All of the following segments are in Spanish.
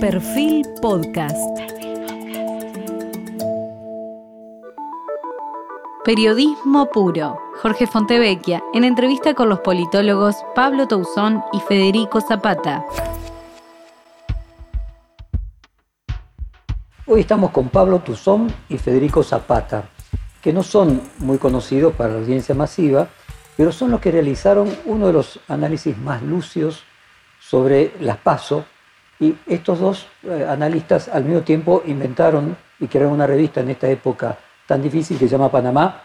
Perfil Podcast. Periodismo puro. Jorge Fontevecchia, en entrevista con los politólogos Pablo Tousón y Federico Zapata. Hoy estamos con Pablo Tuzón y Federico Zapata, que no son muy conocidos para la audiencia masiva, pero son los que realizaron uno de los análisis más lucios sobre las PASO. Y estos dos eh, analistas al mismo tiempo inventaron y crearon una revista en esta época tan difícil que se llama Panamá,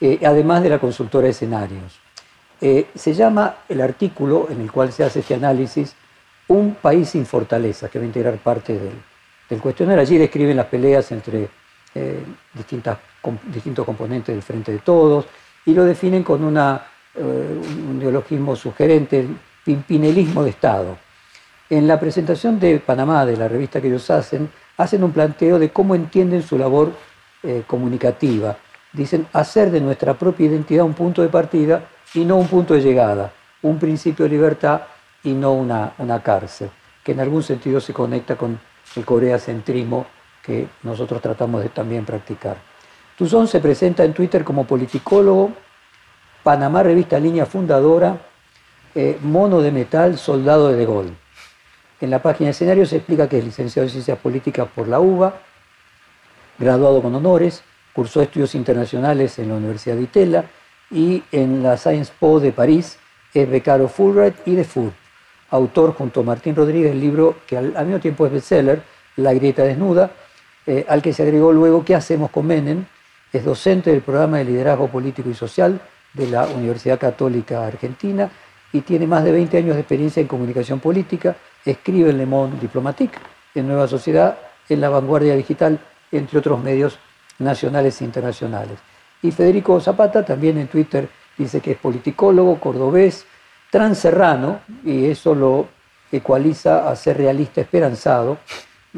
eh, además de la consultora de escenarios. Eh, se llama el artículo en el cual se hace este análisis Un país sin fortaleza, que va a integrar parte del cuestionario. Allí describen las peleas entre distintos componentes del Frente de Todos y lo definen con un neologismo sugerente, el pimpinelismo de Estado. En la presentación de Panamá, de la revista que ellos hacen, hacen un planteo de cómo entienden su labor eh, comunicativa. Dicen hacer de nuestra propia identidad un punto de partida y no un punto de llegada, un principio de libertad y no una, una cárcel, que en algún sentido se conecta con el coreacentrismo que nosotros tratamos de también practicar. Tuzón se presenta en Twitter como politicólogo, Panamá Revista Línea Fundadora, eh, Mono de Metal, Soldado de De Gaulle. En la página de escenario se explica que es licenciado en Ciencias Políticas por la UBA, graduado con honores, cursó estudios internacionales en la Universidad de Itela y en la Science Po de París es becario Fulbright y de FUR autor junto a Martín Rodríguez del libro que al, mismo tiempo es bestseller, La grieta desnuda, eh, al que se agregó luego ¿Qué hacemos con Menem? Es docente del programa de liderazgo político y social de la Universidad Católica Argentina y tiene más de 20 años de experiencia en comunicación política, escribe en Le Monde Diplomatique, en Nueva Sociedad, en La Vanguardia Digital, entre otros medios nacionales e internacionales. Y Federico Zapata también en Twitter dice que es politicólogo, cordobés, transerrano, y eso lo ecualiza a ser realista esperanzado.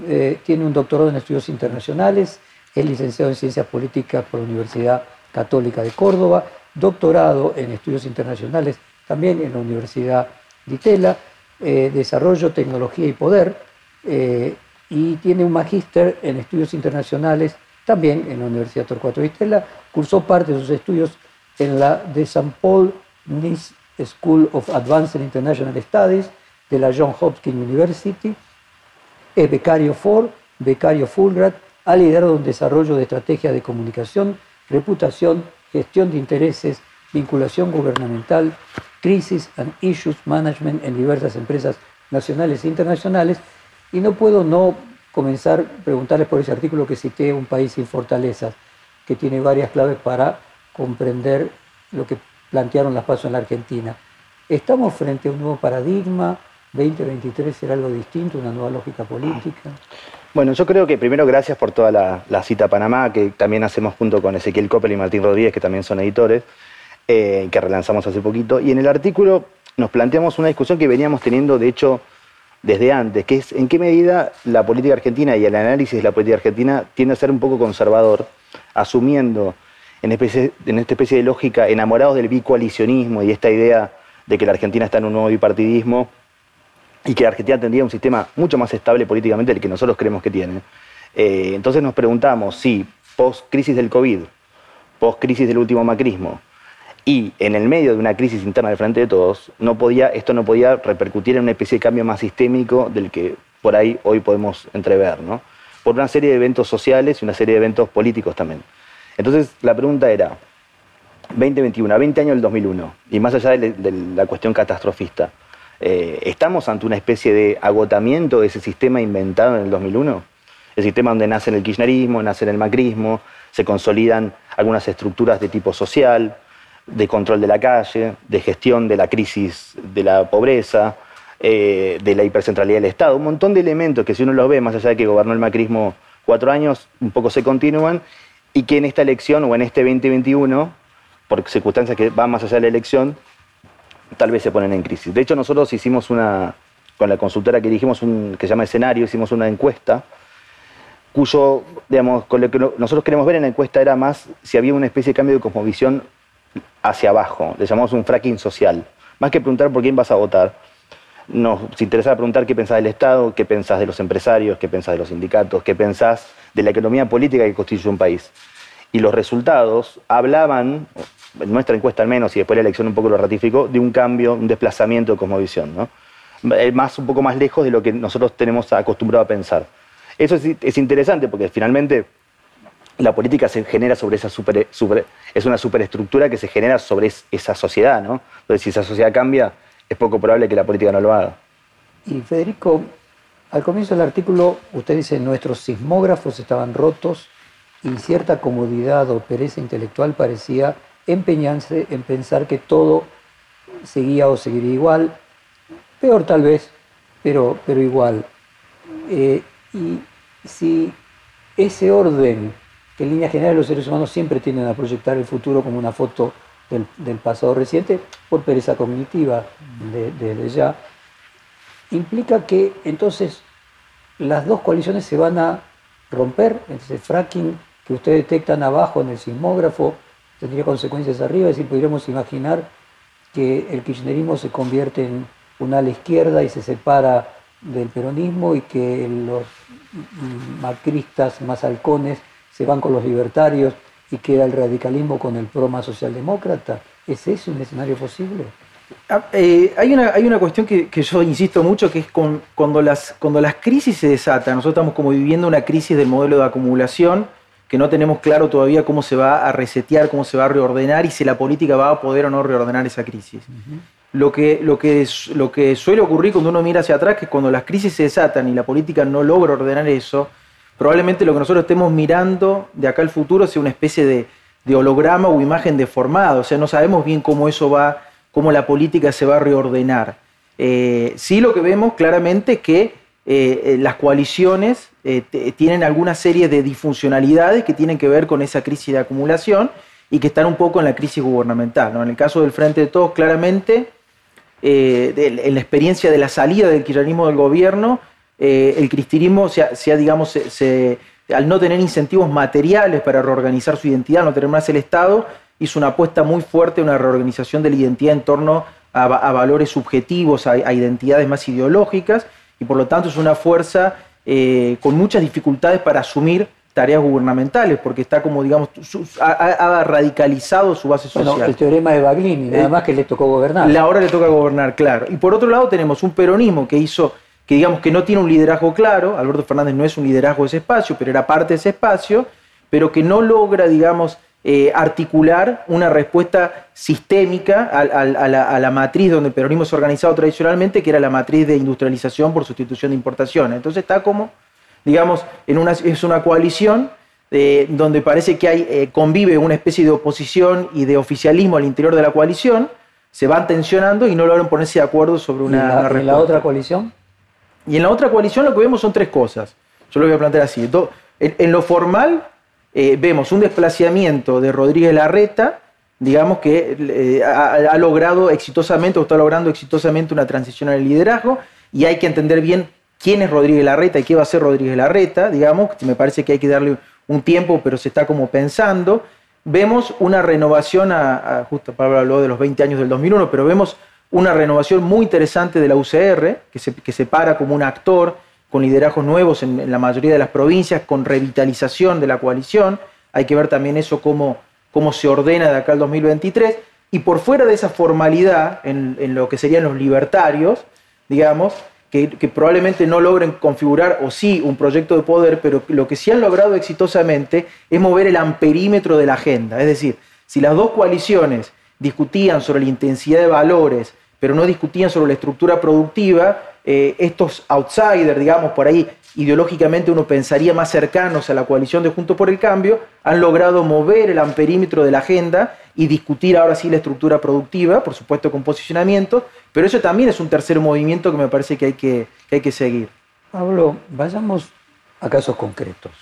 Eh, tiene un doctorado en estudios internacionales, es licenciado en ciencias políticas por la Universidad Católica de Córdoba, doctorado en estudios internacionales también en la Universidad de Itela, eh, desarrollo, tecnología y poder, eh, y tiene un magíster en estudios internacionales también en la Universidad Torcuato de Itela, cursó parte de sus estudios en la de San Paul Nice School of Advanced International Studies de la Johns Hopkins University. Es becario Ford, becario Fulbright, ha liderado un desarrollo de estrategias de comunicación, reputación, gestión de intereses, vinculación gubernamental, crisis and issues management en diversas empresas nacionales e internacionales. Y no puedo no comenzar preguntarles por ese artículo que cité, Un país sin fortalezas, que tiene varias claves para comprender lo que plantearon las pasos en la Argentina. ¿Estamos frente a un nuevo paradigma? ¿2023 será algo distinto, una nueva lógica política? Bueno, yo creo que primero gracias por toda la, cita a Panamá, que también hacemos junto con Ezequiel Coppel y Martín Rodríguez, que también son editores, eh, que relanzamos hace poquito. Y en el artículo nos planteamos una discusión que veníamos teniendo, de hecho, desde antes, que es en qué medida la política argentina y el análisis de la política argentina tiende a ser un poco conservador, asumiendo en, esta especie de lógica enamorados del bicoalicionismo y esta idea de que la Argentina está en un nuevo bipartidismo y que la Argentina tendría un sistema mucho más estable políticamente del que nosotros creemos que tiene. Eh, entonces nos preguntamos si post-crisis del COVID, post-crisis del último macrismo, y en el medio de una crisis interna del frente de todos, no podía, esto no podía repercutir en una especie de cambio más sistémico del que por ahí hoy podemos entrever, ¿no? por una serie de eventos sociales y una serie de eventos políticos también. Entonces la pregunta era, 2021, a 20 años del 2001, y más allá de, la cuestión catastrofista, eh, ¿estamos ante una especie de agotamiento de ese sistema inventado en el 2001? El sistema donde nace el kirchnerismo, nace el macrismo, se consolidan algunas estructuras de tipo social, de control de la calle, de gestión de la crisis de la pobreza, eh, de la hipercentralidad del Estado, un montón de elementos que si uno los ve, más allá de que gobernó el macrismo cuatro años, un poco se continúan, y que en esta elección o en este 2021, por circunstancias que van más allá de la elección, tal vez se ponen en crisis. De hecho, nosotros hicimos una, con la consultora que dijimos, un, que se llama Escenario, hicimos una encuesta, cuyo, digamos, con lo que nosotros queremos ver en la encuesta era más si había una especie de cambio de cosmovisión hacia abajo, le llamamos un fracking social. Más que preguntar por quién vas a votar, nos interesa preguntar qué pensás del Estado, qué pensás de los empresarios, qué pensás de los sindicatos, qué pensás de la economía política que constituye un país. Y los resultados hablaban, en nuestra encuesta al menos, y después la elección un poco lo ratificó, de un cambio, un desplazamiento de cosmovisión, ¿no? Eh, más, un poco más lejos de lo que nosotros tenemos acostumbrado a pensar. Eso es, interesante porque finalmente la política se genera sobre esa super, es una superestructura que se genera sobre esa sociedad, ¿no? Entonces, si esa sociedad cambia, es poco probable que la política no lo haga. Y Federico, al comienzo del artículo usted dice nuestros sismógrafos estaban rotos y cierta comodidad o pereza intelectual parecía empeñarse en pensar que todo seguía o seguiría igual, peor tal vez, pero, pero igual. Eh, y si ese orden en línea general los seres humanos siempre tienden a proyectar el futuro como una foto del, pasado reciente, por pereza cognitiva desde ya, implica que entonces las dos coaliciones se van a romper, ese fracking que ustedes detectan abajo en el sismógrafo tendría consecuencias arriba, es decir, podríamos imaginar que el kirchnerismo se convierte en un ala izquierda y se separa del peronismo y que los macristas más halcones se van con los libertarios y queda el radicalismo con el pro más socialdemócrata. ¿Es ese un escenario posible? Ah, eh, hay, una, hay una cuestión que, yo insisto mucho, que es con, cuando, las, cuando las crisis se desatan, nosotros estamos como viviendo una crisis del modelo de acumulación, que no tenemos claro todavía cómo se va a resetear, cómo se va a reordenar y si la política va a poder o no reordenar esa crisis. lo, que, lo, que, lo que suele ocurrir cuando uno mira hacia atrás, que es cuando las crisis se desatan y la política no logra ordenar eso, probablemente lo que nosotros estemos mirando de acá al futuro sea una especie de, holograma o imagen deformada, o sea, no sabemos bien cómo eso va, cómo la política se va a reordenar. Eh, sí lo que vemos claramente es que eh, eh, las coaliciones tienen alguna serie de disfuncionalidades que tienen que ver con esa crisis de acumulación y que están un poco en la crisis gubernamental. En el caso del Frente de Todos, claramente, en la experiencia de la salida del kirchnerismo del gobierno, eh, el cristianismo, sea, digamos, al no tener incentivos materiales para reorganizar su identidad, no tener más el Estado, hizo una apuesta muy fuerte a una reorganización de la identidad en torno a, valores subjetivos, a, identidades más ideológicas, y por lo tanto es una fuerza eh, con muchas dificultades para asumir tareas gubernamentales, porque está como, digamos, ha, radicalizado su base social. el teorema de Baglini, nada eh, más que le tocó gobernar. Ahora le toca gobernar, claro. Y por otro lado tenemos un peronismo que hizo que digamos que no tiene un liderazgo claro, Alberto Fernández no es un liderazgo de ese espacio, pero era parte de ese espacio, pero que no logra, digamos, eh, articular una respuesta sistémica a, la, matriz donde el peronismo se ha organizado tradicionalmente, que era la matriz de industrialización por sustitución de importaciones. Entonces está como, digamos, en una, es una coalición eh, donde parece que hay, eh, convive una especie de oposición y de oficialismo al interior de la coalición, se van tensionando y no logran ponerse de acuerdo sobre una, ¿Y la otra coalición? Y en la otra coalición lo que vemos son tres cosas. Yo lo voy a plantear así. En, lo formal eh, vemos un desplazamiento de Rodríguez Larreta, digamos que eh, ha, logrado exitosamente o está logrando exitosamente una transición al liderazgo y hay que entender bien quién es Rodríguez Larreta y qué va a ser Rodríguez Larreta, digamos, me parece que hay que darle un tiempo, pero se está como pensando. Vemos una renovación, a, justo Pablo habló de los 20 años del 2001, pero vemos una renovación muy interesante de la UCR, que se, que se para como un actor con liderazgos nuevos en, la mayoría de las provincias, con revitalización de la coalición. Hay que ver también eso cómo, cómo se ordena de acá al 2023. Y por fuera de esa formalidad, en, lo que serían los libertarios, digamos, que, que, probablemente no logren configurar, o sí, un proyecto de poder, pero lo que sí han logrado exitosamente es mover el amperímetro de la agenda. Es decir, si las dos coaliciones discutían sobre la intensidad de valores, pero no discutían sobre la estructura productiva, eh, estos outsiders, digamos, por ahí ideológicamente uno pensaría más cercanos a la coalición de Juntos por el Cambio, han logrado mover el amperímetro de la agenda y discutir ahora sí la estructura productiva, por supuesto con posicionamiento, pero eso también es un tercer movimiento que me parece que hay que, hay que seguir. Pablo, vayamos a casos concretos.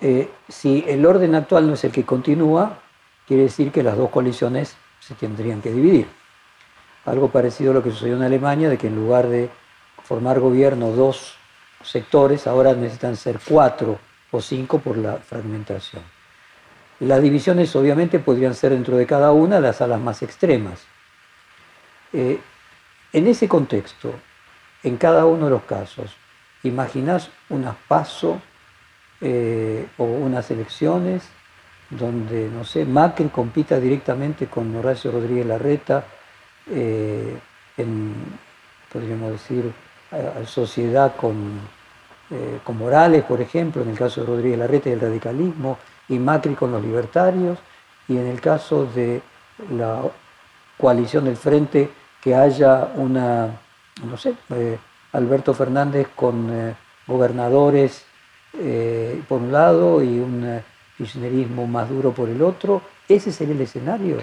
Eh, si el orden actual no es el que continúa, quiere decir que las dos coaliciones se tendrían que dividir. Algo parecido a lo que sucedió en Alemania, de que en lugar de formar gobierno dos sectores, ahora necesitan ser cuatro o cinco por la fragmentación. Las divisiones obviamente podrían ser dentro de cada una las alas más extremas. Eh, En ese contexto, en cada uno de los casos, imaginás un paso eh, o unas elecciones donde, no sé, Macri compita directamente con Horacio Rodríguez Larreta eh, en, podríamos decir, a, sociedad con, eh, con Morales, por ejemplo, en el caso de Rodríguez Larreta y el radicalismo, y Macri con los libertarios, y en el caso de la coalición del Frente, que haya una, no sé, eh, Alberto Fernández con gobernadores por un lado y un kirchnerismo más duro por el otro. ¿Ese sería el escenario?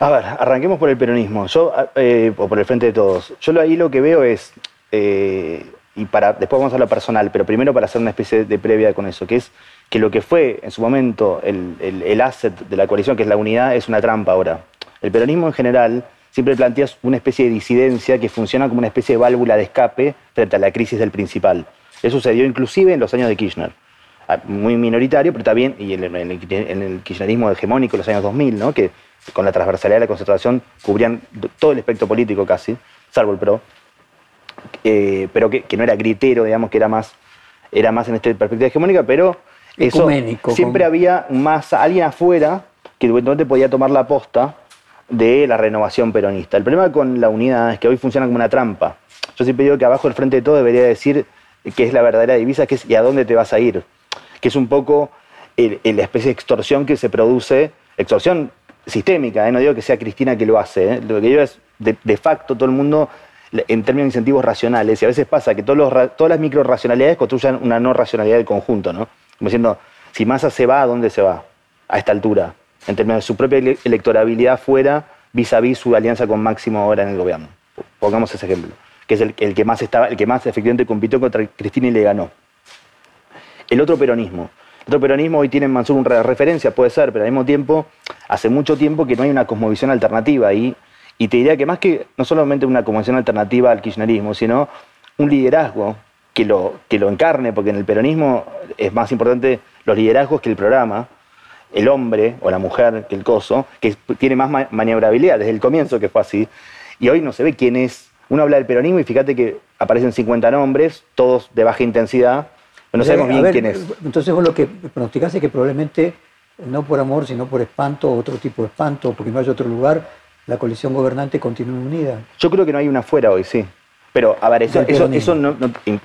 A ver, arranquemos por el peronismo, eh, o por el frente de todos. Yo ahí lo que veo es, eh, y para después vamos a lo personal, pero primero para hacer una especie de previa con eso, que es que lo que fue en su momento el, el, asset de la coalición, que es la unidad, es una trampa ahora. El peronismo en general siempre plantea una especie de disidencia que funciona como una especie de válvula de escape frente a la crisis del principal. Eso sucedió inclusive en los años de Kirchner. Ah, muy minoritario, pero también, y en el, kirchnerismo hegemónico de los años 2000, ¿no? que con la transversalidad de la concentración cubrían todo el espectro político casi, salvo el PRO, eh, pero que, no era gritero, digamos, que era más, era más en esta perspectiva hegemónica, pero eso, siempre había más alguien afuera que eventualmente podía tomar la posta de la renovación peronista. El problema con la unidad es que hoy funciona como una trampa. Yo siempre digo que abajo del frente de todo debería decir que es la verdadera divisa, que es y a dónde te vas a ir que es un poco la especie de extorsión que se produce, extorsión sistémica, ¿eh? no digo que sea Cristina que lo hace, ¿eh? lo que digo es de, facto todo el mundo en términos de incentivos racionales, y a veces pasa que todos todas las micro racionalidades construyan una no racionalidad del conjunto, ¿no? Como diciendo, si Massa se va, ¿a dónde se va? A esta altura, en términos de su propia electorabilidad fuera, vis a vis su alianza con Máximo ahora en el gobierno. Pongamos ese ejemplo, que es el que más estaba, el que más efectivamente compitió contra Cristina y le ganó el otro peronismo. Otro peronismo hoy tiene en Mansur una referencia, puede ser, pero al mismo tiempo, hace mucho tiempo que no hay una cosmovisión alternativa ahí. Y te diría que más que no solamente una cosmovisión alternativa al kirchnerismo, sino un liderazgo que lo, que lo encarne, porque en el peronismo es más importante los liderazgos que el programa, el hombre o la mujer que el coso, que tiene más maniobrabilidad desde el comienzo que fue así. Y hoy no se ve quién es. Uno habla del peronismo y fíjate que aparecen 50 nombres, todos de baja intensidad, no sabemos bien quién es. Entonces vos lo que pronosticás es que probablemente, no por amor, sino por espanto, otro tipo de espanto, porque no hay otro lugar, la coalición gobernante continúe unida. Yo creo que no hay una fuera hoy, sí. Pero, a ver, eso, eso, no,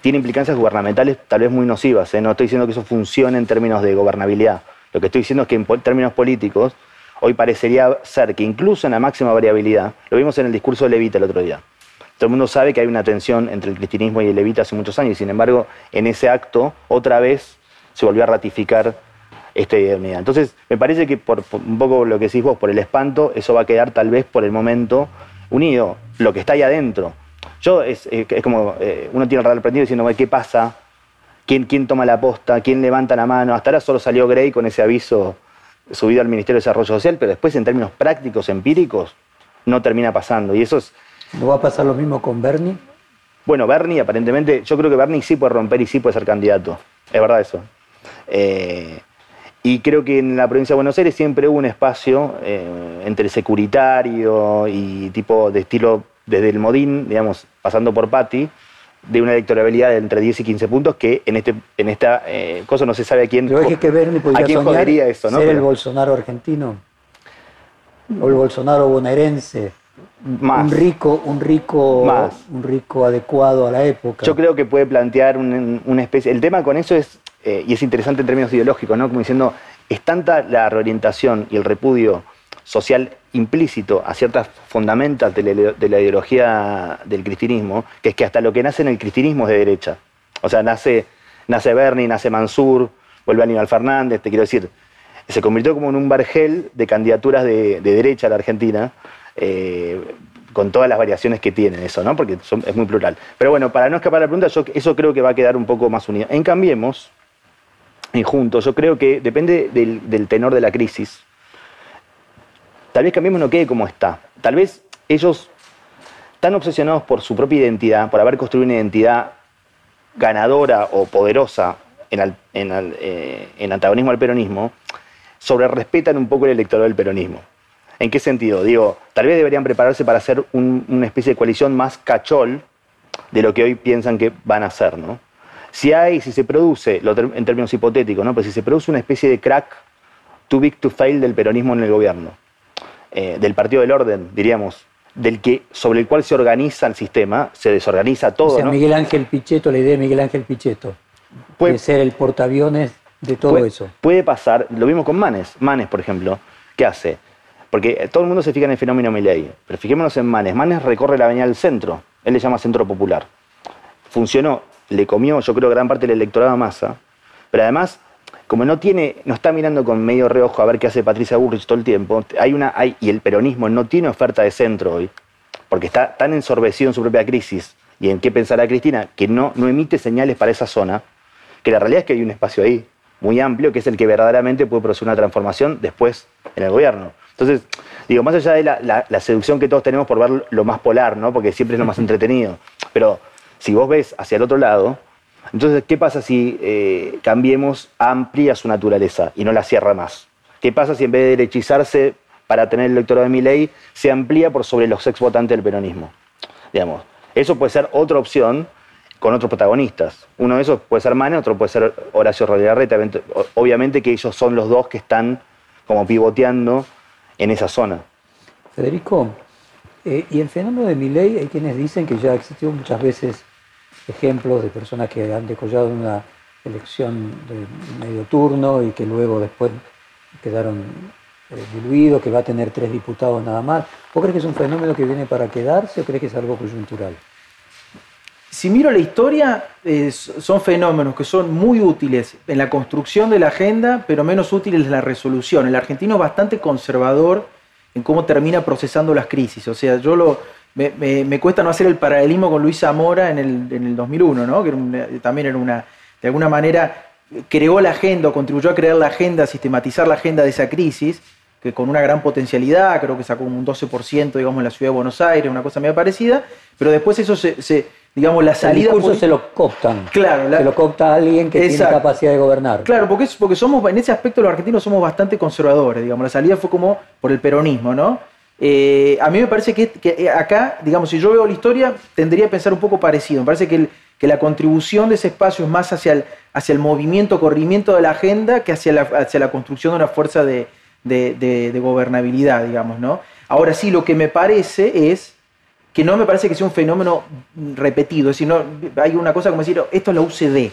tiene implicancias gubernamentales tal vez muy nocivas. ¿eh? No estoy diciendo que eso funcione en términos de gobernabilidad. Lo que estoy diciendo es que en términos políticos, hoy parecería ser que incluso en la máxima variabilidad, lo vimos en el discurso de Levita el otro día, todo el mundo sabe que hay una tensión entre el cristianismo y el levita hace muchos años, y sin embargo, en ese acto, otra vez se volvió a ratificar esta idea. Entonces, me parece que por, un poco lo que decís vos, por el espanto, eso va a quedar tal vez por el momento unido, lo que está ahí adentro. Yo, es, como, eh, uno tiene el real prendido diciendo, ¿qué pasa? ¿Quién, ¿Quién toma la posta? ¿Quién levanta la mano? Hasta ahora solo salió Gray con ese aviso subido al Ministerio de Desarrollo Social, pero después en términos prácticos, empíricos, no termina pasando. Y eso es, ¿No va a pasar lo mismo con Bernie? Bueno, Bernie aparentemente, yo creo que Bernie sí puede romper y sí puede ser candidato. Es verdad eso. Eh, y creo que en la provincia de Buenos Aires siempre hubo un espacio eh, entre securitario y tipo de estilo desde el Modín, digamos, pasando por Patti, de una electorabilidad de entre 10 y 15 puntos que en este en esta eh, cosa no se sabe a quién, Pero es que Bernie podría a quién jodería eso, ¿no? Ser el Bolsonaro argentino o el Bolsonaro bonaerense. Un rico, un rico, un rico adecuado a la época. Yo creo que puede plantear una especie. El tema con eso es, eh, y es interesante en términos ideológicos, ¿no? Como diciendo, es tanta la reorientación y el repudio social implícito a ciertas fundamentas de la, ideología del cristianismo, que es que hasta lo que nace en el cristianismo es de derecha. O sea, nace, nace Bernie, nace Mansur, vuelve Aníbal Fernández, te quiero decir, se convirtió como en un bargel de candidaturas de, de derecha a la Argentina, eh, con todas las variaciones que tiene eso, ¿no? Porque es muy plural. Pero bueno, para no escapar de la pregunta, eso creo que va a quedar un poco más unido. En Cambiemos, y juntos, yo creo que depende del, tenor de la crisis. Tal vez Cambiemos no quede como está. Tal vez ellos, tan obsesionados por su propia identidad, por haber construido una identidad ganadora o poderosa en, en, eh, en antagonismo al peronismo, sobre respetan un poco el electorado del peronismo. ¿En qué sentido? Digo, tal vez deberían prepararse para hacer un- una especie de coalición más cachol de lo que hoy piensan que van a hacer, ¿no? Si hay, si se produce, lo en términos hipotéticos, ¿no? Pues si se produce una especie de crack too big to fail del peronismo en el gobierno, eh, del partido del orden, diríamos, del que, sobre el cual se organiza el sistema, se desorganiza todo, o sea, ¿no? Miguel Ángel Pichetto, la idea de Miguel Ángel Pichetto, Puede- de ser el portaaviones de todo puede, eso. Puede pasar, lo vimos con Manes. Manes, por ejemplo, ¿qué hace? Porque todo el mundo se fija en el fenómeno Milley, pero fijémonos en Manes. Manes recorre la avenida del centro, él le llama centro popular. Funcionó, le comió, yo creo, gran parte del electorado a masa, pero además, como no tiene, no está mirando con medio reojo a ver qué hace Patricia Bullrich todo el tiempo, hay una, hay, y el peronismo no tiene oferta de centro hoy, porque está tan ensorbecido en su propia crisis y en qué pensará Cristina, que no, no emite señales para esa zona, que la realidad es que hay un espacio ahí muy amplio, que es el que verdaderamente puede producir una transformación después en el gobierno. Entonces, digo, más allá de la, la- la seducción que todos tenemos por ver lo más polar, ¿no? porque siempre es lo más entretenido, pero si vos ves hacia el otro lado, entonces, ¿qué pasa si eh, cambiemos, amplía su naturaleza y no la cierra más? ¿Qué pasa si en vez de derechizarse para tener el electorado de mi ley, se amplía por sobre los ex votantes del peronismo? Digamos, eso puede ser otra opción con otros protagonistas. Uno de esos puede ser Mane, otro puede ser Horacio Rodríguez Larreta. Obviamente que ellos son los dos que están como pivoteando en esa zona. Federico, eh, y el fenómeno de Milei, hay quienes dicen que ya existió muchas veces ejemplos de personas que han decollado en una elección de medio turno y que luego después quedaron eh, diluidos, que va a tener tres diputados nada más. ¿Vos crees que es un fenómeno que viene para quedarse o crees que es algo coyuntural? Si miro la historia, eh, son fenómenos que son muy útiles en la construcción de la agenda, pero menos útiles en la resolución. El argentino es bastante conservador en cómo termina procesando las crisis. O sea, yo me, cuesta no hacer el paralelismo con Luis Zamora en el, en el 2001, ¿no? que una- también era una, de alguna manera, creó la agenda o contribuyó a crear la agenda, a sistematizar la agenda de esa crisis, que con una gran potencialidad, creo que sacó un 12%, digamos, en la ciudad de Buenos Aires, una cosa medio parecida, pero después eso se- digamos, la El salida... discurso política- se lo cooptan. Claro, la- se lo coopta alguien que Exacto. tiene capacidad de gobernar. Claro, porque, es, porque somos, en ese aspecto los argentinos somos bastante conservadores, digamos, la salida fue como por el peronismo, ¿no? Eh, a mí me parece que, que acá, digamos, si yo veo la historia, tendría a pensar un poco parecido. Me parece que, el- que la contribución de ese espacio es más hacia el, hacia el movimiento, corrimiento de la agenda que hacia la, hacia la construcción de una fuerza de, de- de- de gobernabilidad, digamos, ¿no? Ahora sí, lo que me parece es que no me parece que sea un fenómeno repetido. Es decir, no, hay una cosa como decir, esto es la UCD.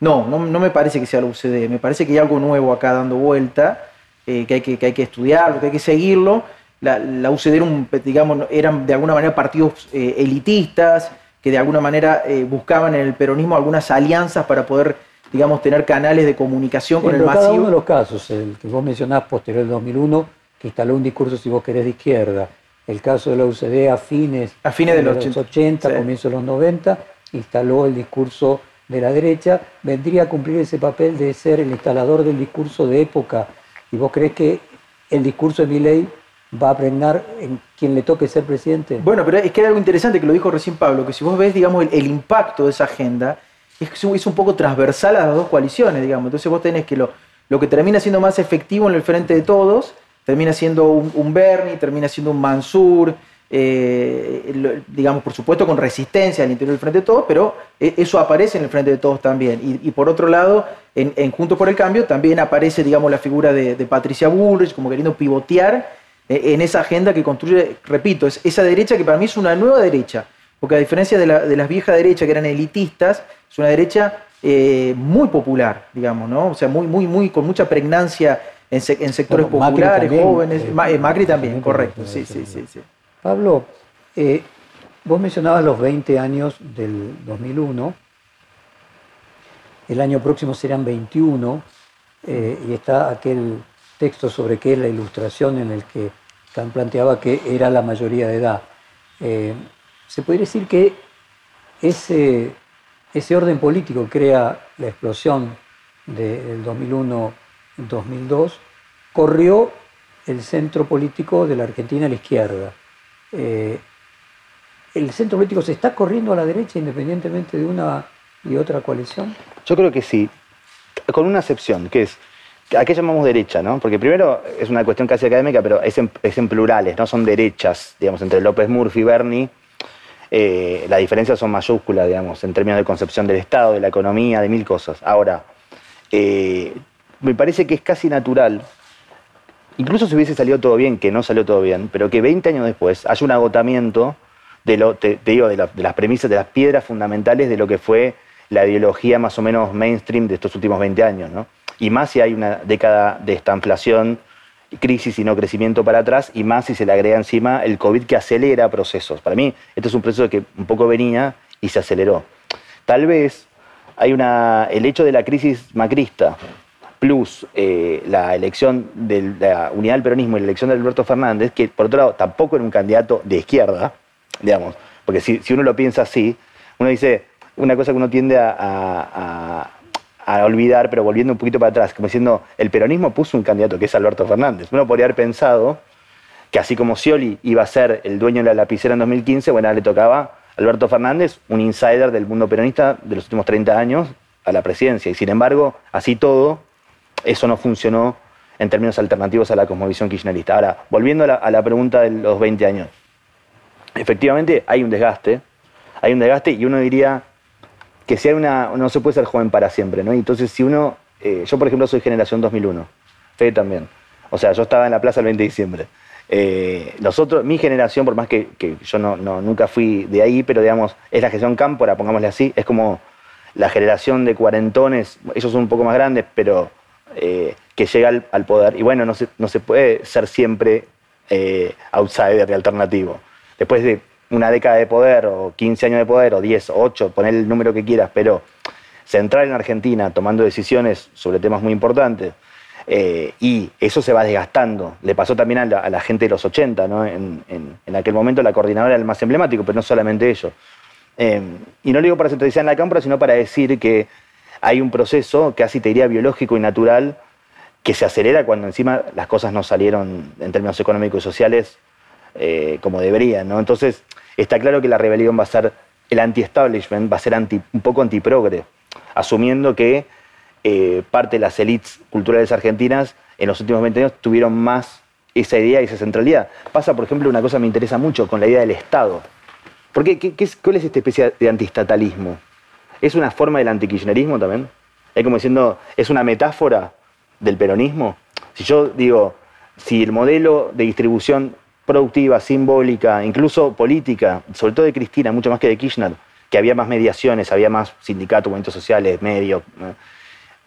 No, no, no me parece que sea la UCD. Me parece que hay algo nuevo acá dando vuelta, eh, que, hay que, que hay que estudiarlo, que hay que seguirlo. La, la UCD era un, digamos, eran de alguna manera partidos eh, elitistas que de alguna manera eh, buscaban en el peronismo algunas alianzas para poder, digamos, tener canales de comunicación con el pero cada masivo. uno de los casos, el que vos mencionás posterior al 2001, que instaló un discurso, si vos querés, de izquierda. El caso de la UCD a fines, A fines de los 80, 80, sí. comienzos de los 90, instaló el discurso de la derecha, vendría a cumplir ese papel de ser el instalador del discurso de época. ¿Y vos crees que el discurso de Milei va a pregnar en quien le toque ser presidente? Bueno, pero es que hay algo interesante que lo dijo recién Pablo, que si vos ves, digamos, el, el impacto de esa agenda, es, un- es un poco transversal a las dos coaliciones, digamos. Entonces vos tenés que lo, lo que termina siendo más efectivo en el frente de todos, termina siendo un, un Bernie, termina siendo un Mansur, eh, digamos, por supuesto con resistencia al interior del frente de todos, pero eh, eso aparece en el frente de todos también. Y, por otro lado, en, en Juntos por el Cambio también aparece, digamos, la figura de, Patricia Bullrich, como queriendo pivotear eh, en esa agenda que construye, repito, es esa derecha que para mí es una nueva derecha, porque a diferencia de, la- de las viejas derechas que eran elitistas, es una derecha muy popular, digamos, ¿no? O sea, muy, muy, muy, con mucha pregnancia en, sec- en sectores Bueno, populares, jóvenes. eh, Ma- eh, Macri también, correcto, sí, sí, sí, sí. Pablo, eh, vos mencionabas los 20 años del 2001, el año próximo serán 21, eh, y está aquel texto sobre qué es la ilustración en el que Kant planteaba que era la mayoría de edad. ¿Se podría decir que ese, ese orden político crea la explosión del 2001-2002, corrió el centro político de la Argentina a la izquierda. Eh, ¿El centro político se está corriendo a la derecha independientemente de una y otra coalición? Yo creo que sí, con una excepción, que es ¿A qué llamamos derecha? ¿no? Porque primero es una cuestión casi académica, pero es en, es en plurales, no son derechas, digamos, entre López Murphy y Bernie. Eh, las diferencias son mayúsculas, digamos, en términos de concepción del Estado, de la economía, de mil cosas. Ahora, eh, me parece que es casi natural, incluso si hubiese salido todo bien, que no salió todo bien, pero que 20 años después haya un agotamiento de, lo, te, digo, de, las premisas, de las piedras fundamentales de lo que fue la ideología más o menos mainstream de estos últimos 20 años, ¿no? Y más si hay una década de esta inflación, crisis y no crecimiento para atrás, y más si se le agrega encima el COVID que acelera procesos. Para mí, este es un proceso que un poco venía y se aceleró. Tal vez hay una, el hecho de la crisis macrista, plus eh, la elección de la unidad del peronismo y la elección de Alberto Fernández, que por otro lado tampoco era un candidato de izquierda, digamos, porque si, si uno lo piensa así, uno dice, una cosa que uno tiende a, olvidar, pero volviendo un poquito para atrás, como diciendo, el peronismo puso un candidato que es Alberto Fernández. Uno podría haber pensado que así como Scioli iba a ser el dueño de la lapicera en 2015, bueno, le tocaba a Alberto Fernández, un insider del mundo peronista de los últimos 30 años, a la presidencia. Y sin embargo, así todo, eso no funcionó en términos alternativos a la cosmovisión kirchnerista. Ahora, volviendo a la, a la pregunta de los 20 años, efectivamente hay un desgaste, hay un desgaste y uno diría, que si hay una, no se puede ser joven para siempre, ¿no? entonces si uno, eh, yo por ejemplo soy generación 2001, Fede también, o sea, yo estaba en la plaza el 20 de diciembre. Eh, mi generación, por más que, yo no, nunca fui de ahí, pero digamos, es la generación cámpora, pongámosle así, es como la generación de cuarentones, ellos son un poco más grandes, pero eh, que llega al, poder. Y bueno, no se, no se puede ser siempre outsider y alternativo. Después de una década de poder, o 15 años de poder, o 10, o 8, poner el número que quieras, pero centrar en Argentina tomando decisiones sobre temas muy importantes, eh, y eso se va desgastando. Le pasó también a la, gente de los 80, ¿no? En, aquel momento la coordinadora era el más emblemático, pero no solamente ello. Eh, y no lo digo para centralizar en la cámara, sino para decir que hay un proceso, casi te diría biológico y natural, que se acelera cuando encima las cosas no salieron en términos económicos y sociales eh, como deberían. ¿no? Entonces, está claro que la rebelión va a ser, el anti-establishment va a ser anti, un poco antiprogre, asumiendo que eh, parte de las élites culturales argentinas en los últimos 20 años tuvieron más esa idea y esa centralidad. Pasa, por ejemplo, una cosa que me interesa mucho con la idea del Estado. ¿Por qué, ¿Cuál es esta especie de antistatalismo? ¿Es una forma del antikirchnerismo también? Es como diciendo, ¿es una metáfora del peronismo? Si yo digo, si el modelo de distribución productiva, simbólica, incluso política, sobre todo de Cristina, mucho más que de Kirchner, que había más mediaciones, había más sindicatos, movimientos sociales, medios,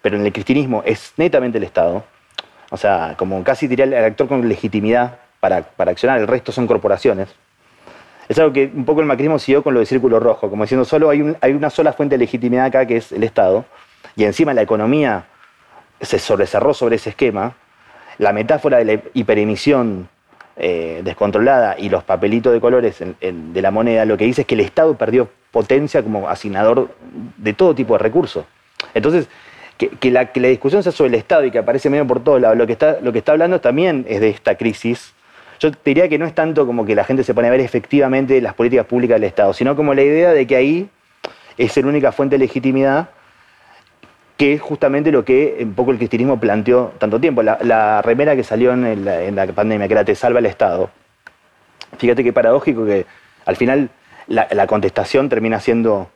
pero en el cristinismo es netamente el Estado, o sea, como casi diría el actor con legitimidad para, para accionar, el resto son corporaciones. Es algo que un poco el macrismo siguió con lo de círculo rojo, como diciendo, solo hay, una sola fuente de legitimidad acá, que es el Estado, y encima la economía se sobrecerró sobre ese esquema. La metáfora de la hiperemisión eh, descontrolada y los papelitos de colores de la moneda, lo que dice es que el Estado perdió potencia como asignador de todo tipo de recursos. Entonces, que, la, discusión sea sobre el Estado y que aparece medio por todos lados, lo que, está, lo que está hablando también es de esta crisis. Yo te diría que no es tanto como que la gente se pone a ver efectivamente las políticas públicas del Estado, sino como la idea de que ahí es la única fuente de legitimidad que es justamente lo que un poco el cristianismo planteó tanto tiempo. La, remera que salió en, la pandemia, que era te salva el Estado. Fíjate qué paradójico que al final la, contestación termina siendo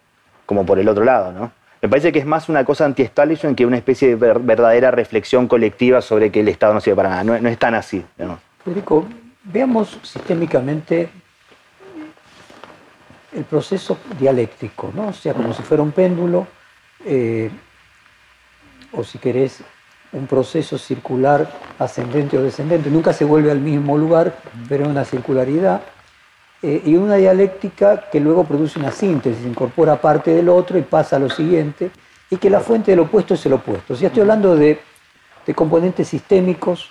como por el otro lado, ¿no? Me parece que es más una cosa anti-establishment que una especie de verdadera reflexión colectiva sobre que el Estado no sirve para nada. No, es tan así. Federico, veamos sistémicamente el proceso dialéctico, ¿no? O sea, como si fuera un péndulo. Eh, o si querés, un proceso circular ascendente o descendente. Nunca se vuelve al mismo lugar, pero una circularidad. Eh, y una dialéctica que luego produce una síntesis, incorpora parte del otro y pasa a lo siguiente, y que la fuente del opuesto es el opuesto. Si estoy hablando de, componentes sistémicos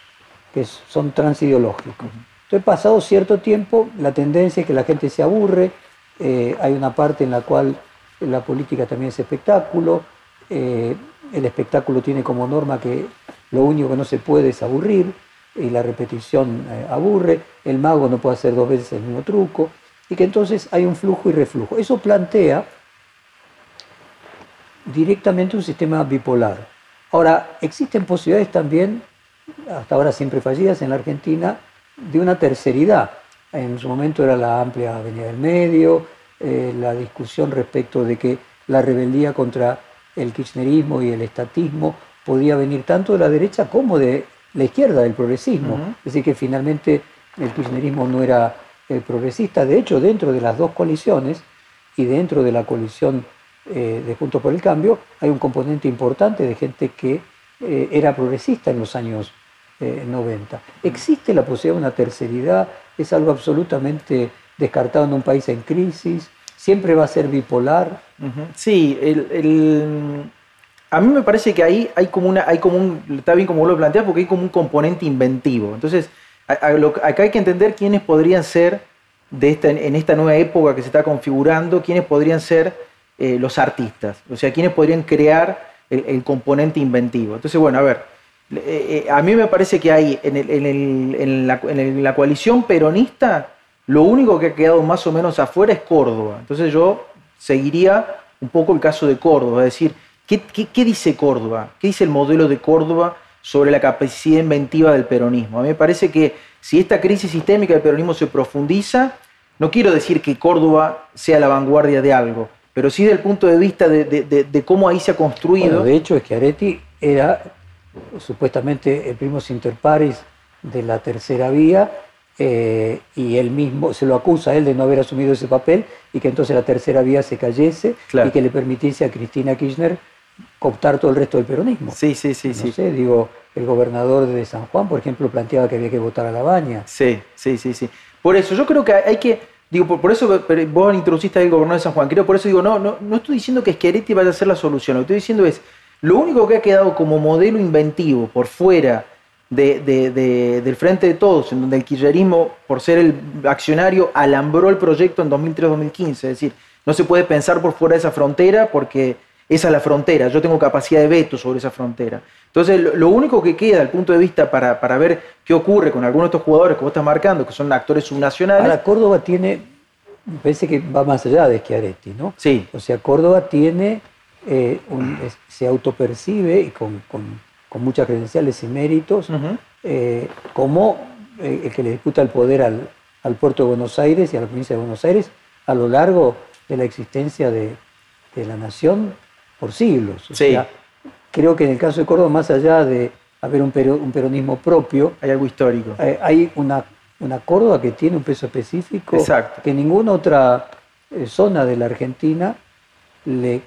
que son transideológicos. Entonces, pasado cierto tiempo, la tendencia es que la gente se aburre, eh, hay una parte en la cual la política también es espectáculo, eh, el espectáculo tiene como norma que lo único que no se puede es aburrir, y la repetición eh, aburre, el mago no puede hacer dos veces el mismo truco, y que entonces hay un flujo y reflujo. Eso plantea directamente un sistema bipolar, Ahora, existen posibilidades también, hasta ahora siempre fallidas en la Argentina, de una terceridad. En su momento era la amplia Avenida del Medio, eh, la discusión respecto de que la rebeldía contra el kirchnerismo y el estatismo podía venir tanto de la derecha como de la izquierda, del progresismo. Es decir, que finalmente el kirchnerismo no era eh, progresista. De hecho, dentro de las dos coaliciones y dentro de la coalición eh, de Juntos por el Cambio, hay un componente importante de gente que eh, era progresista en los años 90. ¿Existe la posibilidad de una terceridad? ¿Es algo absolutamente descartado en un país en crisis? ¿Siempre va a ser bipolar? Sí, a mí me parece que ahí hay como una, hay como un, está bien como vos lo planteas, porque hay como un componente inventivo. Entonces, acá hay que entender quiénes podrían ser de esta, en esta nueva época que se está configurando, quiénes podrían ser eh, los artistas, o sea, quiénes podrían crear el, componente inventivo. Entonces, bueno, a ver, eh, eh, a mí me parece que hay en, la, coalición peronista, lo único que ha quedado más o menos afuera es Córdoba. Entonces yo seguiría un poco el caso de Córdoba, es decir, ¿qué, dice Córdoba? ¿Qué dice el modelo de Córdoba? sobre la capacidad inventiva del peronismo. A mí me parece que si esta crisis sistémica del peronismo se profundiza, no quiero decir que Córdoba sea la vanguardia de algo, pero sí desde el punto de vista de, cómo ahí se ha construido. de hecho, es que Areti era supuestamente el primo inter pares de la tercera vía eh, y él mismo se lo acusa a él de no haber asumido ese papel y que entonces la tercera vía se cayese y que le permitiese a Cristina Kirchner cooptar todo el resto del peronismo. Sí, sí, sí. No sé, digo, el gobernador de San Juan, por ejemplo, planteaba que había que votar a la baña. Sí, sí, sí, sí. Por eso, yo creo que hay que, digo, por, eso vos introduciste al gobernador de San Juan, creo, por eso digo, no, no, no estoy diciendo que Schiaretti vaya a ser la solución, lo que estoy diciendo es, lo único que ha quedado como modelo inventivo por fuera del frente de todos, en donde el kirchnerismo, por ser el accionario, alambró el proyecto en 2003-2015, es decir, no se puede pensar por fuera de esa frontera porque esa es la frontera, yo tengo capacidad de veto sobre esa frontera. Entonces, lo, único que queda, al punto de vista, para, ver qué ocurre con algunos de estos jugadores que vos estás marcando, que son actores subnacionales. Ahora, Córdoba tiene, me parece que va más allá de Schiaretti, ¿no? Sí. O sea, Córdoba tiene, eh, se autopercibe y con, muchas credenciales y méritos, eh, como eh, el que le disputa el poder al, al puerto de Buenos Aires y a la provincia de Buenos Aires a lo largo de la existencia de, de la nación por siglos. creo que en el caso de Córdoba, más allá de haber un, peronismo propio, hay algo histórico. Hay una, una Córdoba que tiene un peso específico que ninguna otra zona de la Argentina le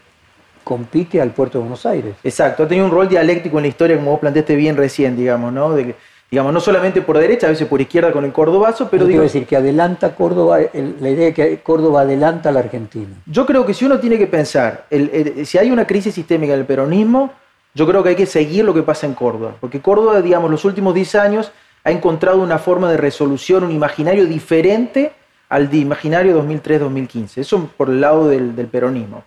compite al puerto de Buenos Aires. Exacto, ha tenido un rol dialéctico en la historia, como vos planteaste bien recién, digamos, ¿no? De, digamos, no solamente por derecha, a veces por izquierda con el cordobazo, pero... digo, decir que adelanta Córdoba, la idea de que Córdoba adelanta a la Argentina. Yo creo que si uno tiene que pensar, si hay una crisis sistémica del peronismo, yo creo que hay que seguir lo que pasa en Córdoba, porque Córdoba, digamos, los últimos 10 años ha encontrado una forma de resolución, un imaginario diferente al de imaginario 2003-2015. Eso por el lado del, peronismo.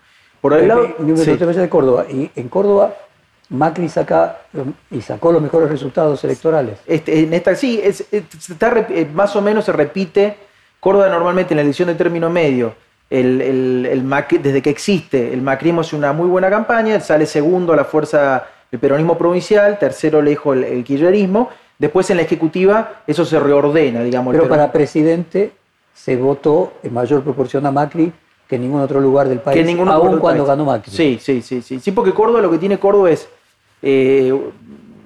Por el lado... de Córdoba, y en Córdoba Macri saca y sacó los mejores resultados electorales. Este, en esta, sí, es, está, eh, más o menos se repite. Córdoba normalmente en la elección de término medio, el, el, desde que existe, el macrismo hace una muy buena campaña, sale segundo a la fuerza el peronismo provincial, tercero lejos el, el kirchnerismo, después en la ejecutiva eso se reordena, digamos. Pero para presidente se votó en mayor proporción a Macri que en ningún otro lugar del país, que aún cuando ganó Macri. Sí, sí, sí, sí. Sí, porque Córdoba lo que tiene Córdoba es eh,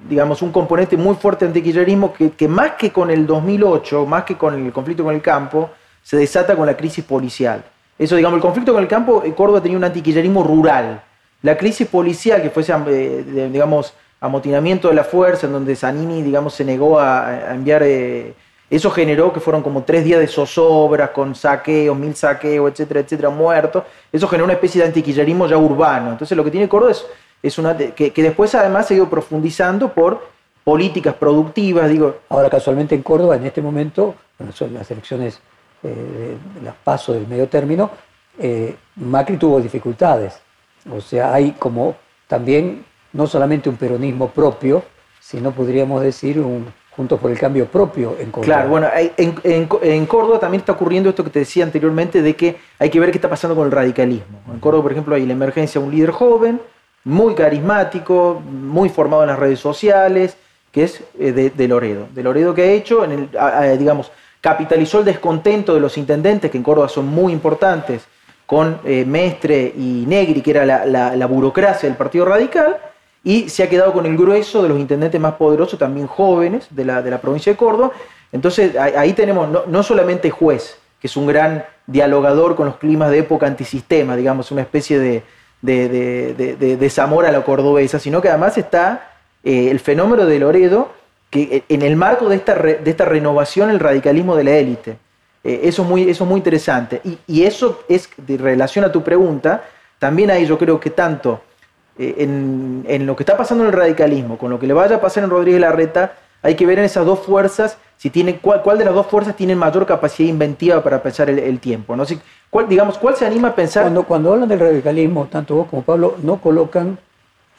digamos, un componente muy fuerte antiquillerismo que, que más que con el 2008, más que con el conflicto con el campo, se desata con la crisis policial. Eso, digamos, el conflicto con el campo, eh, Córdoba tenía un antiquillerismo rural. La crisis policial, que fue ese, eh, digamos, amotinamiento de la fuerza, en donde Zanini, digamos, se negó a, enviar... eso generó que fueron como tres días de zozobras, con saqueos, mil saqueos, etcétera, etcétera, muertos. Eso generó una especie de antiquillerismo ya urbano. Entonces lo que tiene Córdoba es una que, después además se ha ido profundizando por políticas productivas, digo. Ahora casualmente en Córdoba en este momento, son las elecciones, eh, las pasos del medio término, eh, Macri tuvo dificultades. O sea, hay como también no solamente un peronismo propio, sino podríamos decir un Juntos por el Cambio propio en Córdoba. Claro, bueno, en, en, Córdoba también está ocurriendo esto que te decía anteriormente de que hay que ver qué está pasando con el radicalismo. En Córdoba, por ejemplo, hay la emergencia de un líder joven, muy carismático, muy formado en las redes sociales, que es eh, de, Loredo. De Loredo que ha hecho, en el, digamos, capitalizó el descontento de los intendentes, que en Córdoba son muy importantes, con eh, Mestre y Negri, que era la, burocracia del Partido Radical, y se ha quedado con el grueso de los intendentes más poderosos, también jóvenes, de la, de la provincia de Córdoba. Entonces ahí tenemos no, solamente juez, que es un gran dialogador con los climas de época antisistema, digamos, una especie de, de, de, Zamora a la cordobesa, sino que además está eh, el fenómeno de Loredo, que eh, en el marco de esta, de esta renovación, el radicalismo de la élite. Eh, eso, es muy, eso muy interesante. Y, eso es, de relación a tu pregunta, también ahí yo creo que tanto en, en, lo que está pasando en el radicalismo, con lo que le vaya a pasar en Rodríguez Larreta, hay que ver en esas dos fuerzas si tiene, cuál, cuál de las dos fuerzas tiene mayor capacidad inventiva para pensar el, tiempo. ¿no? Si, cuál, digamos, ¿Cuál se anima a pensar? Cuando, cuando hablan del radicalismo, tanto vos como Pablo, no colocan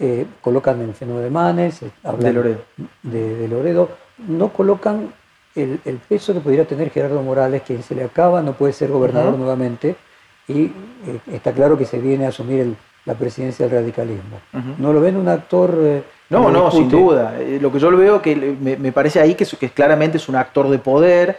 eh, colocan el fenómeno de Manes, eh, de Loredo. De, Loredo, no colocan el, peso que pudiera tener Gerardo Morales, que se le acaba, no puede ser gobernador nuevamente, y eh, está claro que se viene a asumir la presidencia del radicalismo. ¿No lo ven un actor... no, no, sin duda. lo que yo lo veo que me, parece ahí que, que, claramente es un actor de poder,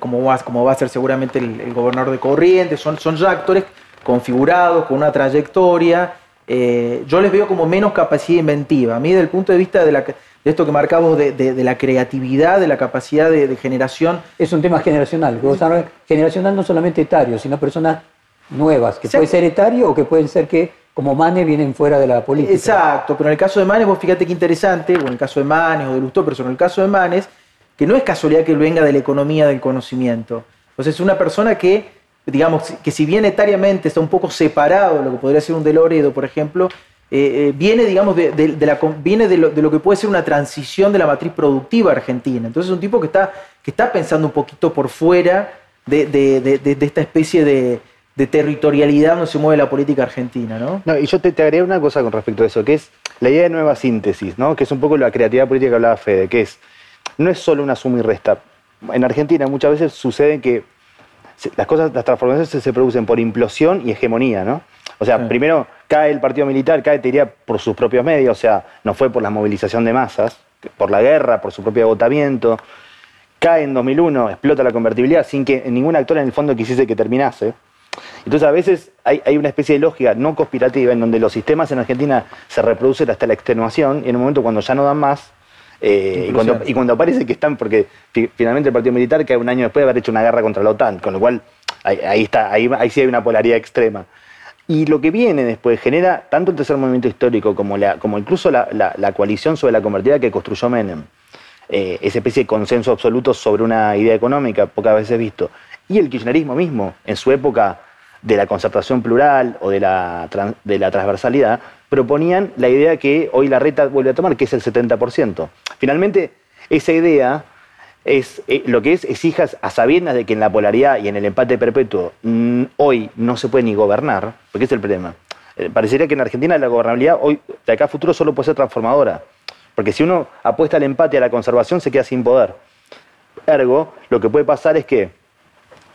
como, va, como va a ser seguramente el, gobernador de Corrientes, son, son ya actores configurados, con una trayectoria, eh, yo les veo como menos capacidad inventiva. A mí, desde el punto de vista de, esto que marcamos de, la creatividad, de la capacidad de, generación. Es un tema generacional. Generacional no solamente etario, sino personas nuevas, que puede ser etario o que pueden ser que, como Manes, vienen fuera de la política. Exacto, pero en el caso de Manes, vos fíjate qué interesante, o en el caso de Manes o de Lustó, pero en el caso de Manes, que no es casualidad que él venga de la economía del conocimiento. Entonces, es una persona que digamos, que si bien etariamente está un poco separado de lo que podría ser un Deloredo, por ejemplo, eh, eh, viene, digamos, de, la, viene de lo, que puede ser una transición de la matriz productiva argentina. Entonces es un tipo que está, que está pensando un poquito por fuera de, esta especie de, territorialidad donde se mueve la política argentina, ¿no? y yo te, te agregué una cosa con respecto a eso, que es la idea de nueva síntesis, ¿no? Que es un poco la creatividad política que hablaba Fede, que es, no es solo una suma y resta. En Argentina muchas veces sucede que las cosas, las transformaciones se, producen por implosión y hegemonía, ¿no? O sea, primero cae el partido militar, cae, te diría, por sus propios medios, o sea, no fue por la movilización de masas, por la guerra, por su propio agotamiento. Cae en 2001, explota la convertibilidad sin que ningún actor en el fondo quisiese que terminase. Entonces a veces hay, hay, una especie de lógica no conspirativa en donde los sistemas en Argentina se reproducen hasta la extenuación y en un momento cuando ya no dan más, eh, y, cuando, y, cuando, parece que están, porque finalmente el partido militar cae un año después de haber hecho una guerra contra la OTAN, con lo cual ahí, está, ahí, ahí sí hay una polaridad extrema. Y lo que viene después genera tanto el tercer movimiento histórico como, la, como incluso la, la, coalición sobre la convertida que construyó Menem, eh, esa especie de consenso absoluto sobre una idea económica pocas veces visto, y el kirchnerismo mismo, en su época de la concertación plural o de la, de la transversalidad, proponían la idea que hoy la reta vuelve a tomar, que es el 70%. Finalmente, esa idea es eh, lo que es, es hijas a sabiendas de que en la polaridad y en el empate perpetuo mm, hoy no se puede ni gobernar, porque es el problema. Eh, parecería que en Argentina la gobernabilidad hoy, de acá a futuro, solo puede ser transformadora. Porque si uno apuesta al empate a la conservación, se queda sin poder. Ergo, lo que puede pasar es que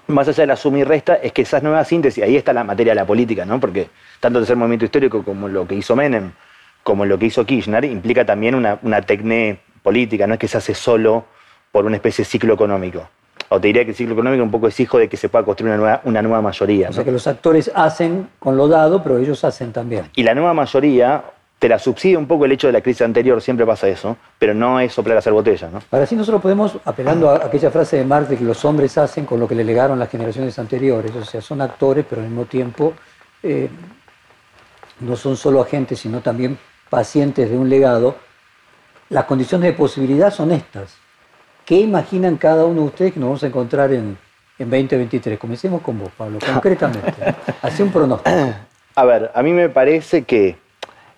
más allá de la suma y resta, es que esas nuevas síntesis, ahí está la materia de la política, ¿no? Porque tanto el movimiento histórico como lo que hizo Menem, como lo que hizo Kirchner, implica también una, una tecné política, no es que se hace solo por una especie de ciclo económico. O te diría que el ciclo económico un poco es hijo de que se pueda construir una nueva, una nueva mayoría. O sea que los actores hacen con lo dado, pero ellos hacen también. Y la nueva mayoría te la subsidia un poco el hecho de la crisis anterior, siempre pasa eso, pero no es soplar a hacer botella. ¿no? Para así nosotros podemos, apelando a aquella frase de Marx de que los hombres hacen con lo que le legaron las generaciones anteriores, o sea, son actores, pero al mismo tiempo eh, no son solo agentes, sino también pacientes de un legado. Las condiciones de posibilidad son estas. ¿Qué imaginan cada uno de ustedes que nos vamos a encontrar en, en 2023? Comencemos con vos, Pablo, concretamente. Hace un pronóstico. A ver, a mí me parece que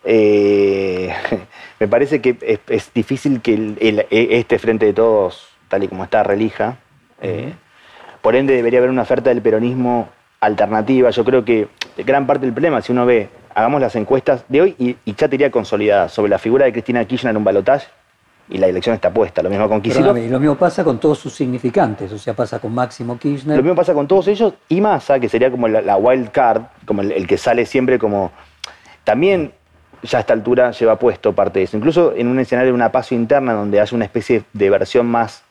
eh, me parece que es, difícil que e, este frente de todos, tal y como está, relija. Eh, por ende, debería haber una oferta del peronismo alternativa. Yo creo que gran parte del problema, si uno ve, hagamos las encuestas de hoy y, ya te iría consolidada sobre la figura de Cristina Kirchner en un balotaje y la elección está puesta. Lo mismo con Kicillof. Y lo mismo pasa con todos sus significantes, o sea, pasa con Máximo Kirchner. Lo mismo pasa con todos ellos y Massa, que sería como la, wild card, como el, el, que sale siempre como... También ya a esta altura lleva puesto parte de eso. Incluso en un escenario de una paso interna donde haya una especie de versión más,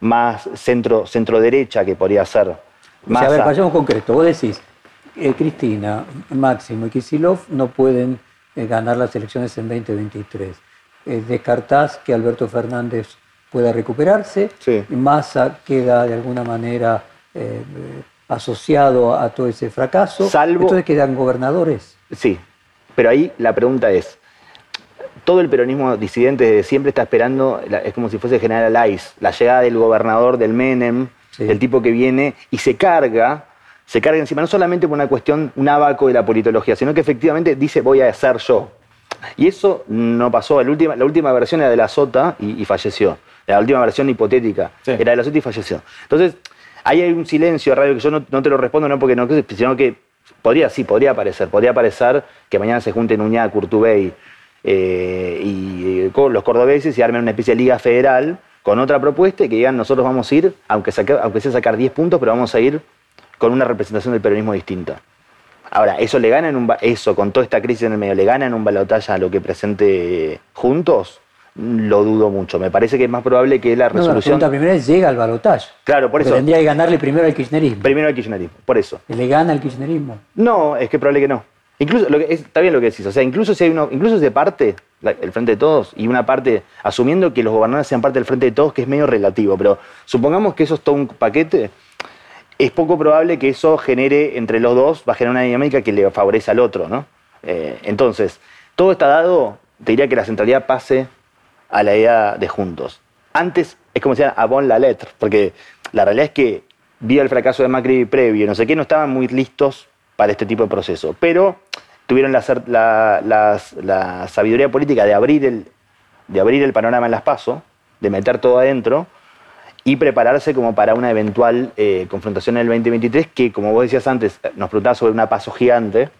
más centro, centro derecha que podría ser O más. sea, a ver, vayamos concreto. Vos decís, eh, Cristina, Máximo y Kisilov no pueden eh, ganar las elecciones en 2023. Eh, descartás que Alberto Fernández pueda recuperarse. Sí. Massa queda de alguna manera eh, asociado a todo ese fracaso. Salvo- Entonces quedan gobernadores. Sí, pero ahí la pregunta es, todo el peronismo disidente desde siempre está esperando, es como si fuese General Aiz, la llegada del gobernador del Menem, Sí. del tipo que viene y se carga, se carga encima, no solamente por una cuestión, un abaco de la politología, sino que efectivamente dice voy a hacer yo. Y eso no pasó, la última, la última versión era de la Sota y, y falleció. La última versión hipotética Sí. era de la Sota y falleció. Entonces, ahí hay un silencio radio que yo no, no te lo respondo, no porque no, sino que podría, sí, podría aparecer. Podría aparecer que mañana se junten Uñá, Curtubey eh, y eh, los cordobeses y armen una especie de liga federal con otra propuesta y que digan nosotros vamos a ir, aunque, aunque sea sacar 10 puntos, pero vamos a ir con una representación del peronismo distinta. Ahora, eso le gana en un eso con toda esta crisis en el medio, le gana en un balotaje a lo que presente juntos, lo dudo mucho. Me parece que es más probable que la No, la resolución. pregunta primera es, llega al balotaje. Claro, por eso. Tendría que ganarle primero al kirchnerismo. Primero el kirchnerismo, por eso. ¿Le gana el kirchnerismo? No, es que es probable que no. Incluso, lo que es- está bien lo que decís, o sea, incluso si hay uno, incluso si de parte, la- el Frente de Todos, y una parte, asumiendo que los gobernadores sean parte del Frente de Todos, que es medio relativo, pero supongamos que eso es todo un paquete, es poco probable que eso genere, entre los dos, va a generar una dinámica que le favorece al otro, ¿no? Eh, entonces, todo está dado, te diría que la centralidad pase a la idea de juntos. Antes, es como decían, abon la letra, porque la realidad es que, vía el fracaso de Macri previo, no sé qué, no estaban muy listos para este tipo de proceso, pero tuvieron la, sabiduría política de abrir, el, de abrir el panorama en las PASO, de meter todo adentro, y prepararse como para una eventual eh, confrontación en el 2023 que, como vos decías antes, nos preguntabas sobre una paso gigante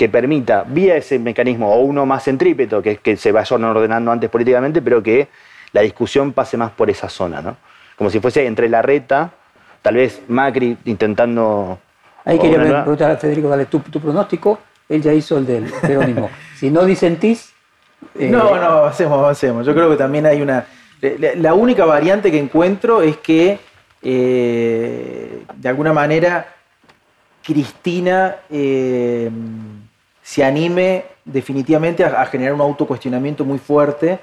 que permita, vía ese mecanismo, o uno más centrípeto, que es que se vayan ordenando antes políticamente, pero que la discusión pase más por esa zona, ¿no? Como si fuese entre la reta, tal vez Macri intentando... Ahí quería preguntar a Federico, dale tu, tu pronóstico. Él ya hizo el del peronismo. si no disentís. eh, No, no, avancemos, avancemos. Yo creo que también hay una. La, la única variante que encuentro es que, eh, de alguna manera, Cristina eh, se anime definitivamente a, a generar un autocuestionamiento muy fuerte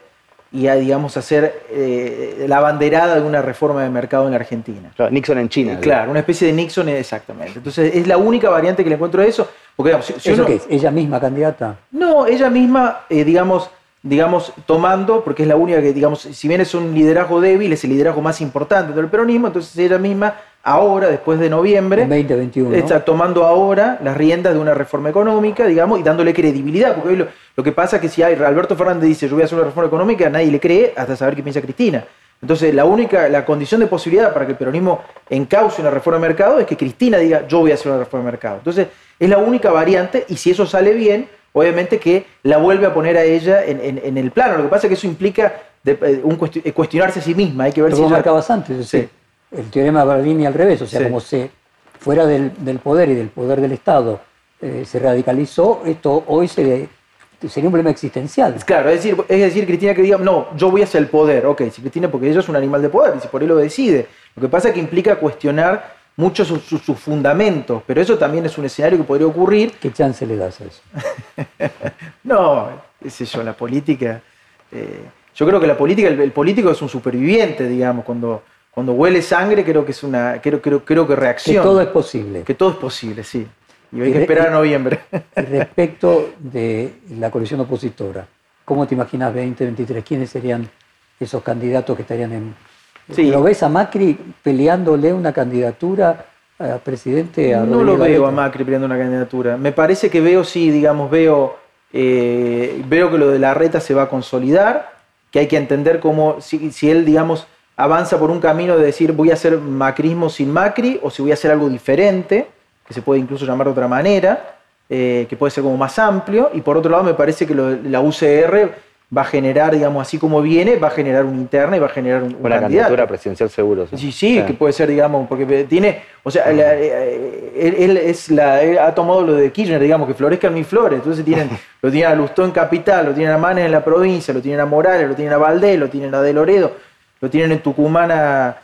y a, digamos, hacer eh, la banderada de una reforma de mercado en la Argentina. Claro, Nixon en China. Eh, claro, una especie de Nixon, exactamente. Entonces, es la única variante que le encuentro de eso. Porque, digamos, si- si ¿Eso uno- qué es? ¿Ella misma candidata? no, ella misma, eh, digamos, digamos, tomando, porque es la única que, digamos, si bien es un liderazgo débil, es el liderazgo más importante del peronismo, entonces ella misma, ahora, después de noviembre, En 2021. ¿no? está tomando ahora las riendas de una reforma económica, digamos, y dándole credibilidad, porque hoy lo, lo que pasa es que si Alberto Fernández dice yo voy a hacer una reforma económica, nadie le cree hasta saber qué piensa Cristina. Entonces, la única, la condición de posibilidad para que el peronismo encauce una reforma de mercado es que Cristina diga yo voy a hacer una reforma de mercado. Entonces, es la única variante, y si eso sale bien, obviamente que la vuelve a poner a ella en, en- en el plano. Lo que pasa es que eso implica de- eh, un eh, cuestionarse a sí misma, hay que ver si ella- marcabas antes, el teorema Bardini al revés, o sea, Sí. como se fuera del, del poder y del poder del Estado eh, se radicalizó, esto hoy se- sería un problema existencial. Claro, es decir, es decir, Cristina que diga, no, yo voy hacia el poder. Ok, si Cristina, porque ella es un animal de poder y si por él lo decide. Lo que pasa es que implica cuestionar mucho sus sus- sus fundamentos, pero eso también es un escenario que podría ocurrir. ¿Qué chance le das a eso? No, qué sé yo, la política. eh, yo creo que la política, el, el político es un superviviente, digamos, cuando, cuando huele sangre, creo que es una. Creo, creo, creo que Que reacciona. todo es posible. Que todo es posible, sí. Y hay Y que esperar a noviembre. Y Respecto de la coalición opositora, ¿cómo te imaginas 2023? ¿Quiénes serían esos candidatos que estarían en... Sí. ¿Lo ves a Macri peleándole una candidatura a presidente? A No lo veo a? Macri peleando una candidatura. Me parece que veo, sí, digamos, veo, eh, veo que lo de la reta se va a consolidar, que hay que entender cómo, si, si él, digamos, avanza por un camino de decir voy a hacer macrismo sin Macri o si voy a hacer algo diferente, que se puede incluso llamar de otra manera, eh, que puede ser como más amplio. Y por otro lado, me parece que lo la UCR va a generar, digamos, así como viene, va a generar una interna y va a generar un, un Una candidatura presidencial seguro. Sí, sí, O que puede ser, digamos, porque tiene, o sea, la- eh, él, él es la, él ha tomado lo de Kirchner, digamos, que florezcan mis flores. Entonces tienen, lo tienen a Lustó en Capital, lo tienen a Manes en la provincia, lo tienen a Morales, lo tienen a Valdés, lo tienen a De Loredo, lo tienen en Tucumán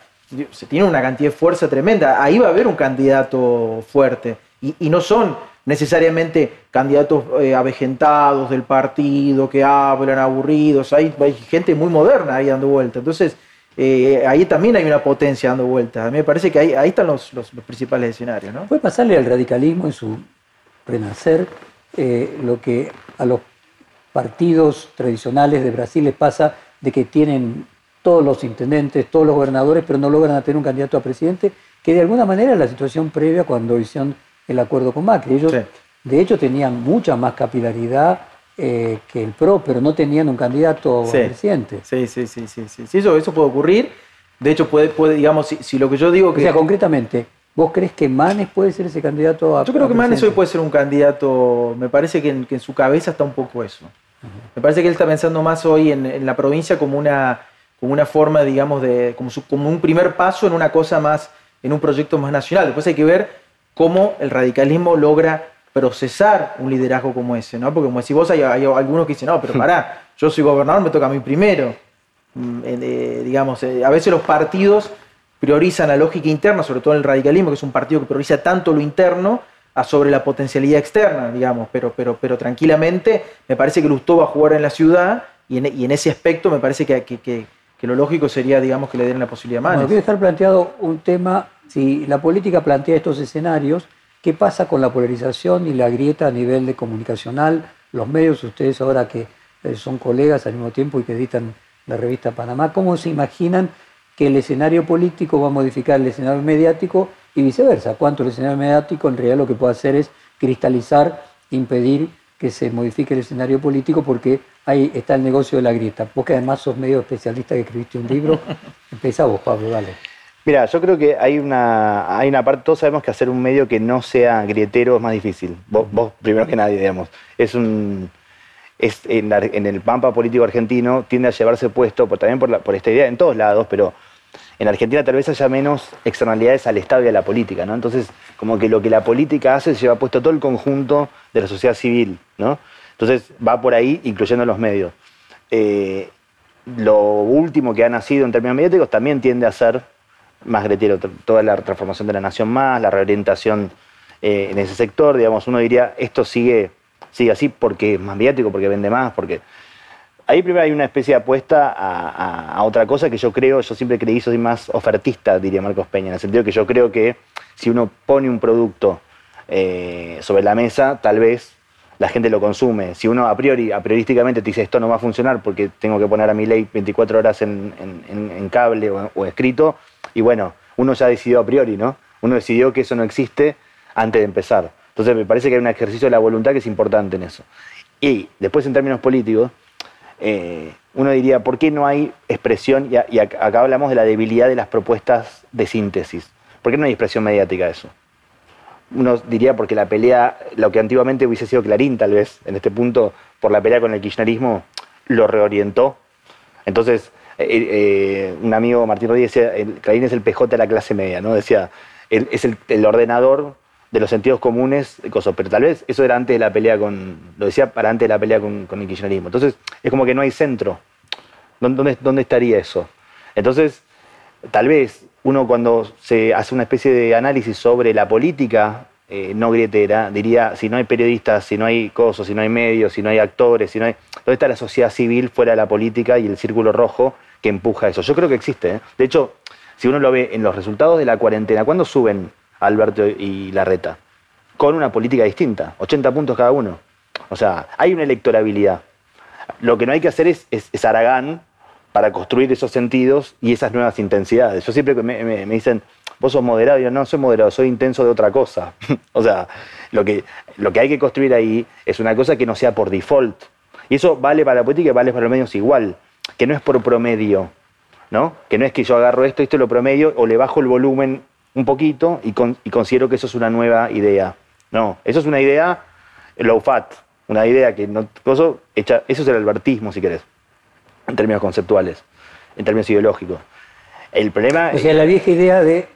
Se tiene una cantidad de fuerza tremenda. Ahí va a haber un candidato fuerte. Y, no son necesariamente candidatos eh, avejentados del partido, que hablan aburridos. Hay, hay gente muy moderna ahí dando vuelta. Entonces, eh, ahí también hay una potencia dando vuelta. A mí me parece que ahí, ahí están los, los- los principales escenarios. ¿no? Puede pasarle al radicalismo en su renacer eh, lo que a los partidos tradicionales de Brasil les pasa de que tienen todos los intendentes, todos los gobernadores, pero no logran tener un candidato a presidente, que de alguna manera es la situación previa cuando hicieron el acuerdo con Macri. Ellos, Sí. de hecho, tenían mucha más capilaridad eh, que el PRO, pero no tenían un candidato Sí. a presidente. Sí, sí, sí, sí, sí. Eso, eso puede ocurrir. De hecho, puede, puede digamos, si, si lo que yo digo O que... sea, concretamente, ¿vos crees que Manes puede ser ese candidato a Yo creo a que Manes hoy presidente? puede ser un candidato, me parece que en, que en su cabeza está un poco eso. Me parece que él está pensando más hoy en, en la provincia como una, como una forma, digamos, de, como, su- como un primer paso en una cosa más, en un proyecto más nacional. Después hay que ver cómo el radicalismo logra procesar un liderazgo como ese, ¿no? Porque como decís vos, hay, hay algunos que dicen, no, pero pará, yo soy gobernador, me toca a mí primero. Mm, eh, eh, digamos, eh, a veces los partidos priorizan la lógica interna, sobre todo en el radicalismo, que es un partido que prioriza tanto lo interno a sobre la potencialidad externa, digamos, pero, pero, pero tranquilamente me parece que Lustó va a jugar en la ciudad y en, y en ese aspecto me parece que, que- que- que lo lógico sería, digamos, que le den la posibilidad más. Bueno, quiero dejar planteado un tema, si la política plantea estos escenarios, ¿qué pasa con la polarización y la grieta a nivel de comunicacional? Los medios, ustedes ahora que eh, son colegas al mismo tiempo y que editan la revista Panamá, ¿cómo se imaginan que el escenario político va a modificar el escenario mediático y viceversa? ¿Cuánto el escenario mediático en realidad lo que puede hacer es cristalizar, impedir que se modifique el escenario político porque ahí está el negocio de la grieta. Vos que además sos medio especialista que escribiste un libro, empezá vos, Pablo, dale. Mira, yo creo que hay una, hay una parte, todos sabemos que hacer un medio que no sea grietero es más difícil. Vos, vos primero que nadie, digamos. Es un. Es en, la- en el pampa político argentino tiende a llevarse puesto, por, también por, la- por esta idea, en todos lados, pero en Argentina tal vez haya menos externalidades al Estado y a la política, ¿no? Entonces, como que lo que la política hace se lleva puesto todo el conjunto de la sociedad civil, ¿no? Entonces, va por ahí, incluyendo los medios. Eh, lo último que ha nacido en términos mediáticos también tiende a ser más gretero, toda la transformación de la nación más, la reorientación eh, en ese sector, digamos, uno diría, esto sigue, sigue así porque es más mediático, porque vende más, porque... Ahí primero hay una especie de apuesta a, otra cosa que yo creo, yo siempre creí, soy más ofertista, diría Marcos Peña, en el sentido que yo creo que si uno pone un producto eh, sobre la mesa, tal vez la gente lo consume. Si uno a priori, a priorísticamente te dice esto no va a funcionar porque tengo que poner a mi ley 24 horas en cable o, o escrito, y bueno, uno ya decidió a priori, ¿no? Uno decidió que eso no existe antes de empezar. Entonces me parece que hay un ejercicio de la voluntad que es importante en eso. Y después en términos políticos, eh, uno diría, ¿por qué no hay expresión? Y, acá hablamos de la debilidad de las propuestas de síntesis. ¿Por qué no hay expresión mediática de eso? Uno diría porque la pelea, lo que antiguamente hubiese sido Clarín, tal vez, en este punto, por la pelea con el kirchnerismo, lo reorientó. Entonces, eh, eh, un amigo, Martín Rodríguez, decía, el, Clarín es el PJ de la clase media, ¿no? Decía, es el ordenador de los sentidos comunes, cosas. pero tal vez eso era antes de la pelea con, lo decía para antes de la pelea con, el kirchnerismo. Entonces, es como que no hay centro. ¿Dónde, dónde- dónde estaría eso? Entonces, tal vez uno cuando se hace una especie de análisis sobre la política eh, no grietera, diría, si no hay periodistas, si no hay cosas, si no hay medios, si no hay actores, si no hay... ¿Dónde está la sociedad civil fuera de la política y el círculo rojo que empuja eso? Yo creo que existe. ¿eh? De hecho, si uno lo ve en los resultados de la cuarentena, ¿cuándo suben Alberto y Larreta? Con una política distinta, 80 puntos cada uno. O sea, hay una electorabilidad. Lo que no hay que hacer es, es, para construir esos sentidos y esas nuevas intensidades. Yo siempre me- me dicen, vos sos moderado, yo no soy moderado, soy intenso de otra cosa. o sea, lo que, lo que hay que construir ahí es una cosa que no sea por default. Y eso vale para la política y vale para los medios igual, que no es por promedio, ¿no? Que no es que yo agarro esto, esto lo promedio o le bajo el volumen un poquito y, con- y considero que eso es una nueva idea. No, eso es una idea low fat, una idea que no... Eso, hecha, eso es el albertismo, si querés. en términos conceptuales, en términos ideológicos. El problema O sea, la vieja idea de,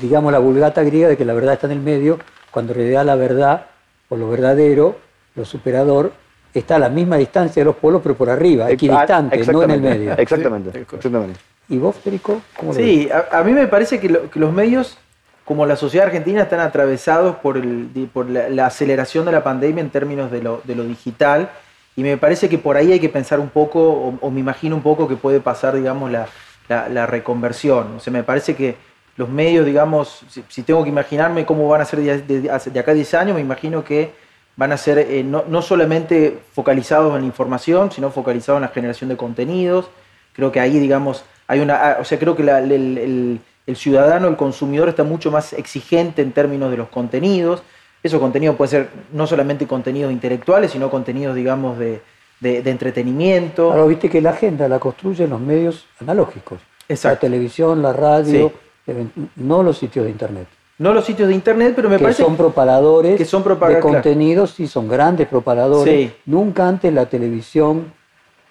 digamos, la vulgata griega de que la verdad está en el medio, cuando en realidad la verdad, o lo verdadero, lo superador, está a la misma distancia de los polos, pero por arriba, equidistante, no en el Exactamente, medio. Exactamente, exactamente. ¿Y vos, Federico? ¿Cómo lo ves? Sí, a, a mí me parece que, lo- que los medios, como la sociedad argentina, están atravesados por, el, por la, aceleración de la pandemia en términos de lo, de lo digital. Y me parece que por ahí hay que pensar un poco, o, me imagino un poco que puede pasar, digamos, la, la- reconversión. O sea, me parece que los medios, digamos, si, tengo que imaginarme cómo van a ser de, de- de acá a 10 años, me imagino que van a ser eh, no, no solamente focalizados en la información, sino focalizados en la generación de contenidos. Creo que ahí, digamos, hay una. ah, O sea, creo que el- el ciudadano, el consumidor, está mucho más exigente en términos de los contenidos. Esos contenidos pueden ser no solamente contenidos intelectuales, sino contenidos, digamos, de, de- de entretenimiento. Ahora, viste que la agenda la construyen los medios analógicos. Exacto. La televisión, la radio, Sí. eh, no los sitios de internet. No los sitios de internet, pero me que parece son propagadores que son de propaga- claro. contenidos y son grandes propagadores. Sí. Nunca antes la televisión,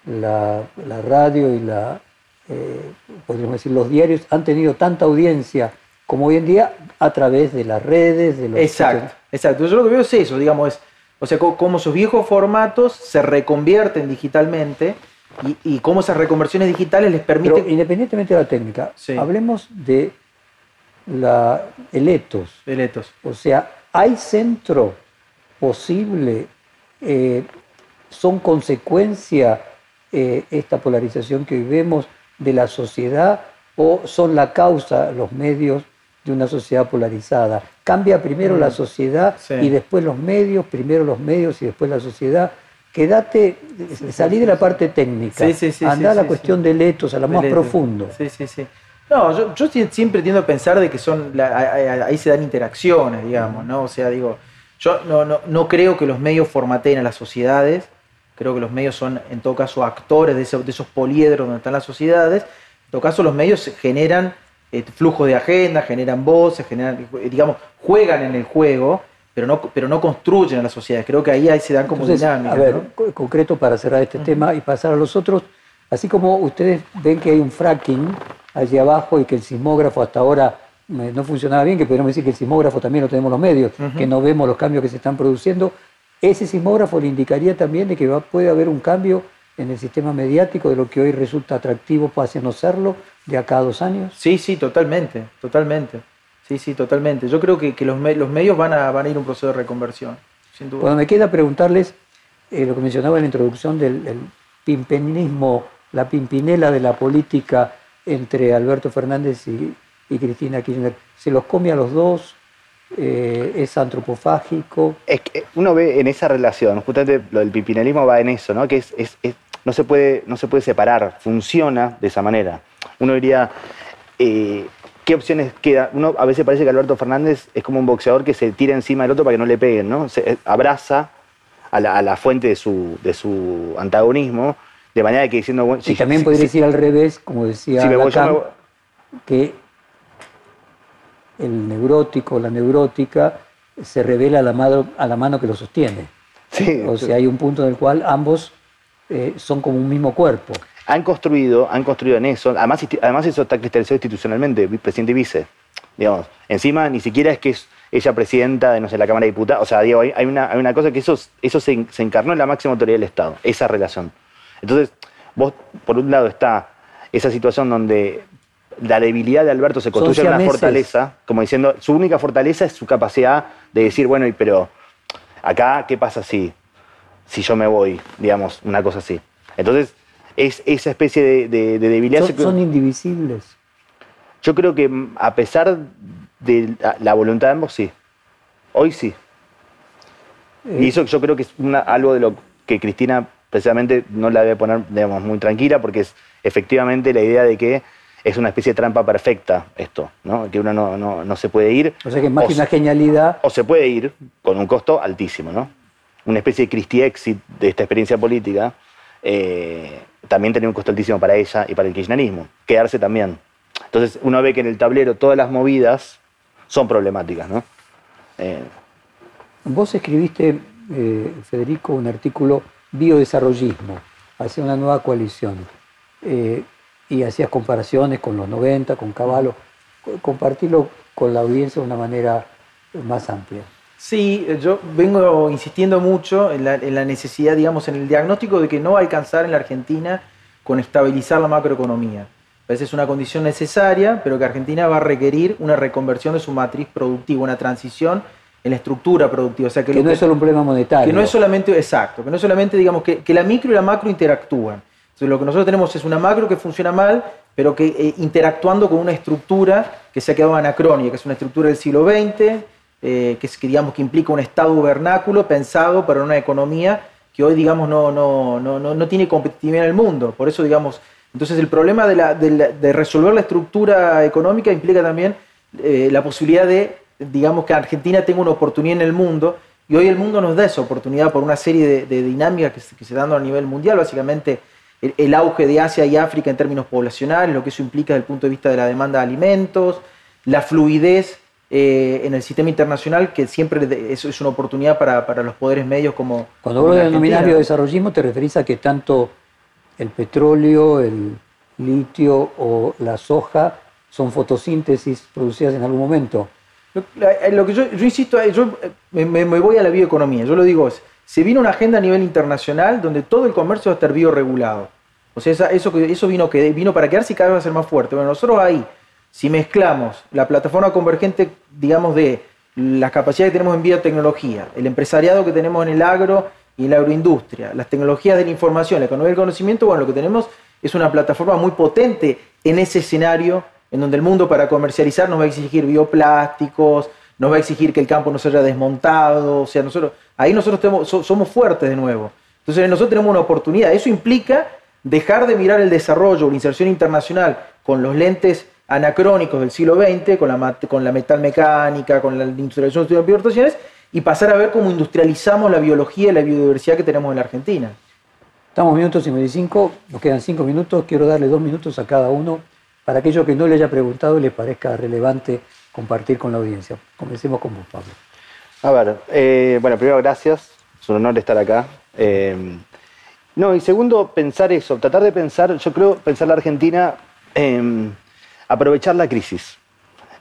la, la radio y la, eh, podríamos decir, los diarios han tenido tanta audiencia como hoy en día a través de las redes, de los Exacto, exacto. Yo lo que veo es eso, digamos, es, o sea, cómo esos viejos formatos se reconvierten digitalmente y, y cómo esas reconversiones digitales les Pero permiten... independientemente de la técnica, Sí. hablemos de la, el etos. O sea, ¿hay centro posible? eh, ¿Son consecuencia eh, esta polarización que hoy vemos de la sociedad o son la causa los medios de una sociedad polarizada? ¿Cambia primero Mm. la sociedad Sí. y después los medios, primero los medios y después la sociedad? Quédate, salí de la parte técnica, Sí, sí, sí, anda sí, a la sí, cuestión sí. del etos, a lo más Deletos. profundo. Sí, sí, sí. No, yo, yo sie- siempre tiendo a pensar de que son, la- ahí se dan interacciones, digamos, ¿no? O sea, digo, yo no, no, no creo que los medios formateen a las sociedades, creo que los medios son, en todo caso, actores de, esos- de esos poliedros donde están las sociedades. En todo caso, los medios generan eh, flujo de agenda, generan voces, generan, eh, digamos, juegan en el juego, pero no, pero no construyen a las sociedades. Creo que ahí, ahí se dan como Entonces, dinámicas. a ver, concreto para cerrar este tema y pasar a los otros, así como ustedes ven que hay un fracking allí abajo y que el sismógrafo hasta ahora eh, no funcionaba bien, que podríamos decir que el sismógrafo también lo tenemos los medios, que no vemos los cambios que se están produciendo, ese sismógrafo le indicaría también de que va- puede haber un cambio en el sistema mediático de lo que hoy resulta atractivo hacia no serlo de acá a dos años. Sí, sí, totalmente, totalmente. Sí, sí, totalmente. Yo creo que, que los, me- los medios van a, van a ir a un proceso de reconversión, sin duda. Bueno, me queda preguntarles eh, lo que mencionaba en la introducción del el pimpenismo, la pimpinela de la política entre Alberto Fernández y, y Cristina Kirchner. ¿Se los come a los dos? Eh, ¿Es antropofágico? Es que uno ve en esa relación, justamente lo del pipinelismo va en eso, ¿no? Que es, es- es- no, se puede, no se puede separar, funciona de esa manera. Uno diría, eh, ¿qué opciones queda? Uno a veces parece que Alberto Fernández es como un boxeador que se tira encima del otro para que no le peguen, ¿no? Se eh, abraza a la, a la fuente de su, de su antagonismo, de manera que diciendo, bueno, Y si- también si- podría si- decir al revés, como decía Lacan, voy- que el neurótico, la neurótica, se revela a la, mano, a la mano que lo sostiene. Sí, O sea, hay un punto en el cual ambos eh, son como un mismo cuerpo. han construido, han construido en eso, además, además eso está cristalizado institucionalmente, presidente y vice, digamos, encima ni siquiera es que es ella presidenta de, no sé, la Cámara de Diputados, o sea, digo, hay, hay una, hay una cosa que eso, eso se, se encarnó en la máxima autoridad del Estado, esa relación. Entonces, vos, por un lado está esa situación donde la debilidad de Alberto se construye en una fortaleza, como diciendo, su única fortaleza es su capacidad de decir, bueno, y pero acá, ¿qué pasa si, si yo me voy? Digamos, una cosa así. Entonces, es esa especie de, de- de debilidad. Son, son indivisibles. Yo creo que mm, a pesar de la- voluntad de ambos, sí. Hoy sí. Y Eh, eso yo creo que es una- algo de lo que Cristina precisamente no la debe poner digamos, muy tranquila, porque es efectivamente la idea de que es una especie de trampa perfecta esto, ¿no? que uno no, no- no se puede ir. o sea que más o que una genialidad, o se puede ir con un costo altísimo, ¿no? Una especie de Christie exit de esta experiencia política eh, también tenía un costo altísimo para ella y para el kirchnerismo. Quedarse también. Entonces uno ve que en el tablero todas las movidas son problemáticas, ¿no? Eh, Vos escribiste, eh, Federico, un artículo biodesarrollismo hacia una nueva coalición. eh, y hacías comparaciones con los 90, con Caballo, compartirlo con la audiencia de una manera más amplia. Sí, yo vengo insistiendo mucho en la, en la, necesidad, digamos, en el diagnóstico de que no va a alcanzar en la Argentina con estabilizar la macroeconomía. A veces es una condición necesaria, pero que Argentina va a requerir una reconversión de su matriz productiva, una transición en la estructura productiva. O sea, que, que no es solo un problema monetario. Que no es solamente, exacto, que no es solamente, digamos, que, que la micro y la macro interactúan. Entonces, lo que nosotros tenemos es una macro que funciona mal, pero que eh, interactuando con una estructura que se ha quedado anacrónica, que es una estructura del siglo XX, eh, que, es, que, digamos, que implica un Estado vernáculo pensado para una economía que hoy, digamos, no, no, no, no, tiene competitividad en el mundo. Por eso, digamos, entonces el problema de, la, de, la, de resolver la estructura económica implica también eh, la posibilidad de, digamos, que Argentina tenga una oportunidad en el mundo, y hoy el mundo nos da esa oportunidad por una serie de, de dinámicas que que se dan a nivel mundial, básicamente el, auge de Asia y África en términos poblacionales, lo que eso implica desde el punto de vista de la demanda de alimentos, la fluidez eh, en el sistema internacional, que siempre es, es una oportunidad para, para, los poderes medios como... Cuando vos denominas biodesarrollismo, te referís a que tanto el petróleo, el litio o la soja son fotosíntesis producidas en algún momento. Lo, lo que yo, yo, insisto, yo me, me, voy a la bioeconomía, yo lo digo, se vino una agenda a nivel internacional donde todo el comercio va a estar bioregulado. O sea, eso, eso vino, vino para quedarse y cada vez va a ser más fuerte. Bueno, nosotros ahí, si mezclamos la plataforma convergente, digamos, de las capacidades que tenemos en biotecnología, el empresariado que tenemos en el agro y en la agroindustria, las tecnologías de la información, la economía del conocimiento, bueno, lo que tenemos es una plataforma muy potente en ese escenario en donde el mundo para comercializar nos va a exigir bioplásticos, nos va a exigir que el campo no se haya desmontado, o sea, nosotros, ahí nosotros somos fuertes de nuevo. Entonces nosotros tenemos una oportunidad. Eso implica dejar de mirar el desarrollo, la inserción internacional con los lentes anacrónicos del siglo XX, con la, con la metalmecánica, con la industrialización de las bioestaciones, y pasar a ver cómo industrializamos la biología y la biodiversidad que tenemos en la Argentina. Estamos minutos 55, nos quedan cinco minutos, quiero darle dos minutos a cada uno para aquello que no le haya preguntado y le parezca relevante compartir con la audiencia. Comencemos con vos, Pablo. A ver, eh, bueno, primero gracias, es un honor estar acá. Eh, no, y segundo, pensar eso, tratar de pensar, yo creo, pensar la Argentina, eh, aprovechar la crisis.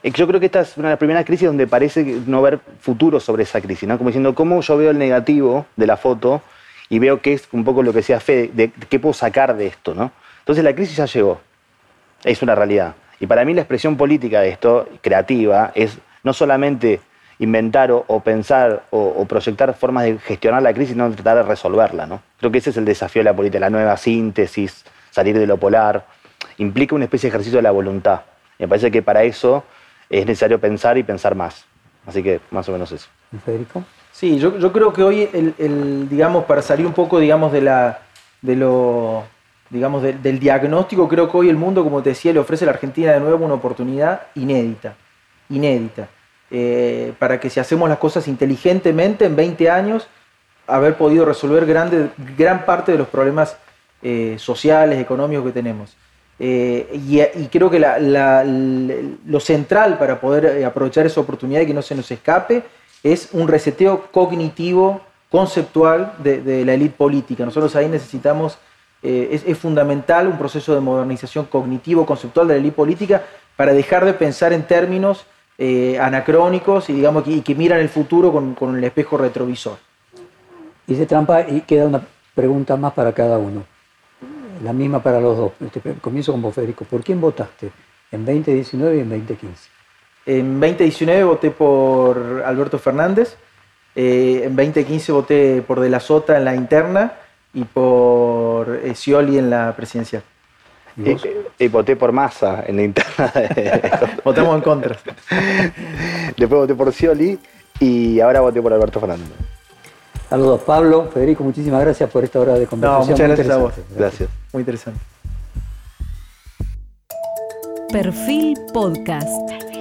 Yo creo que esta es una de las primeras crisis donde parece no ver futuro sobre esa crisis, ¿no? Como diciendo, ¿cómo yo veo el negativo de la foto y veo qué es un poco lo que decía Fede, de qué puedo sacar de esto, ¿no? Entonces la crisis ya llegó, es una realidad. Y para mí la expresión política de esto, creativa, es no solamente inventar o, o pensar o, o, proyectar formas de gestionar la crisis, sino tratar de resolverla. ¿no? Creo que ese es el desafío de la política, la nueva síntesis, salir de lo polar. Implica una especie de ejercicio de la voluntad. Me parece que para eso es necesario pensar y pensar más. Así que más o menos eso. Federico? Sí, yo, yo creo que hoy, el, el, digamos, para salir un poco, digamos, de, la, de lo, digamos, de, del diagnóstico, creo que hoy el mundo, como te decía, le ofrece a la Argentina de nuevo una oportunidad inédita. Inédita eh, para que si hacemos las cosas inteligentemente en 20 años, haber podido resolver grande, gran parte de los problemas eh, sociales, económicos que tenemos. Eh, y, creo que lo central para poder aprovechar esa oportunidad y que no se nos escape es un reseteo cognitivo, conceptual de, de la élite política. Nosotros ahí necesitamos, eh, es, es, fundamental un proceso de modernización cognitivo, conceptual de la élite política para dejar de pensar en términos eh, anacrónicos y, digamos, y que miran el futuro con, con, el espejo retrovisor. Hice trampa y queda una pregunta más para cada uno. La misma para los dos. Este, comienzo con vos, Federico. ¿Por quién votaste en 2019 y en 2015? En 2019 voté por Alberto Fernández. Eh, en 2015 voté por De la Sota en la interna y por eh, Scioli en la presidencial. ¿Y, y, y, voté por Massa en la interna. De... Votamos en contra. Después voté por Scioli y ahora voté por Alberto Fernández. Saludos, Pablo. Federico, muchísimas gracias por esta hora de conversación. No, muchas gracias a vos. Gracias. Muy interesante. Perfil Podcast.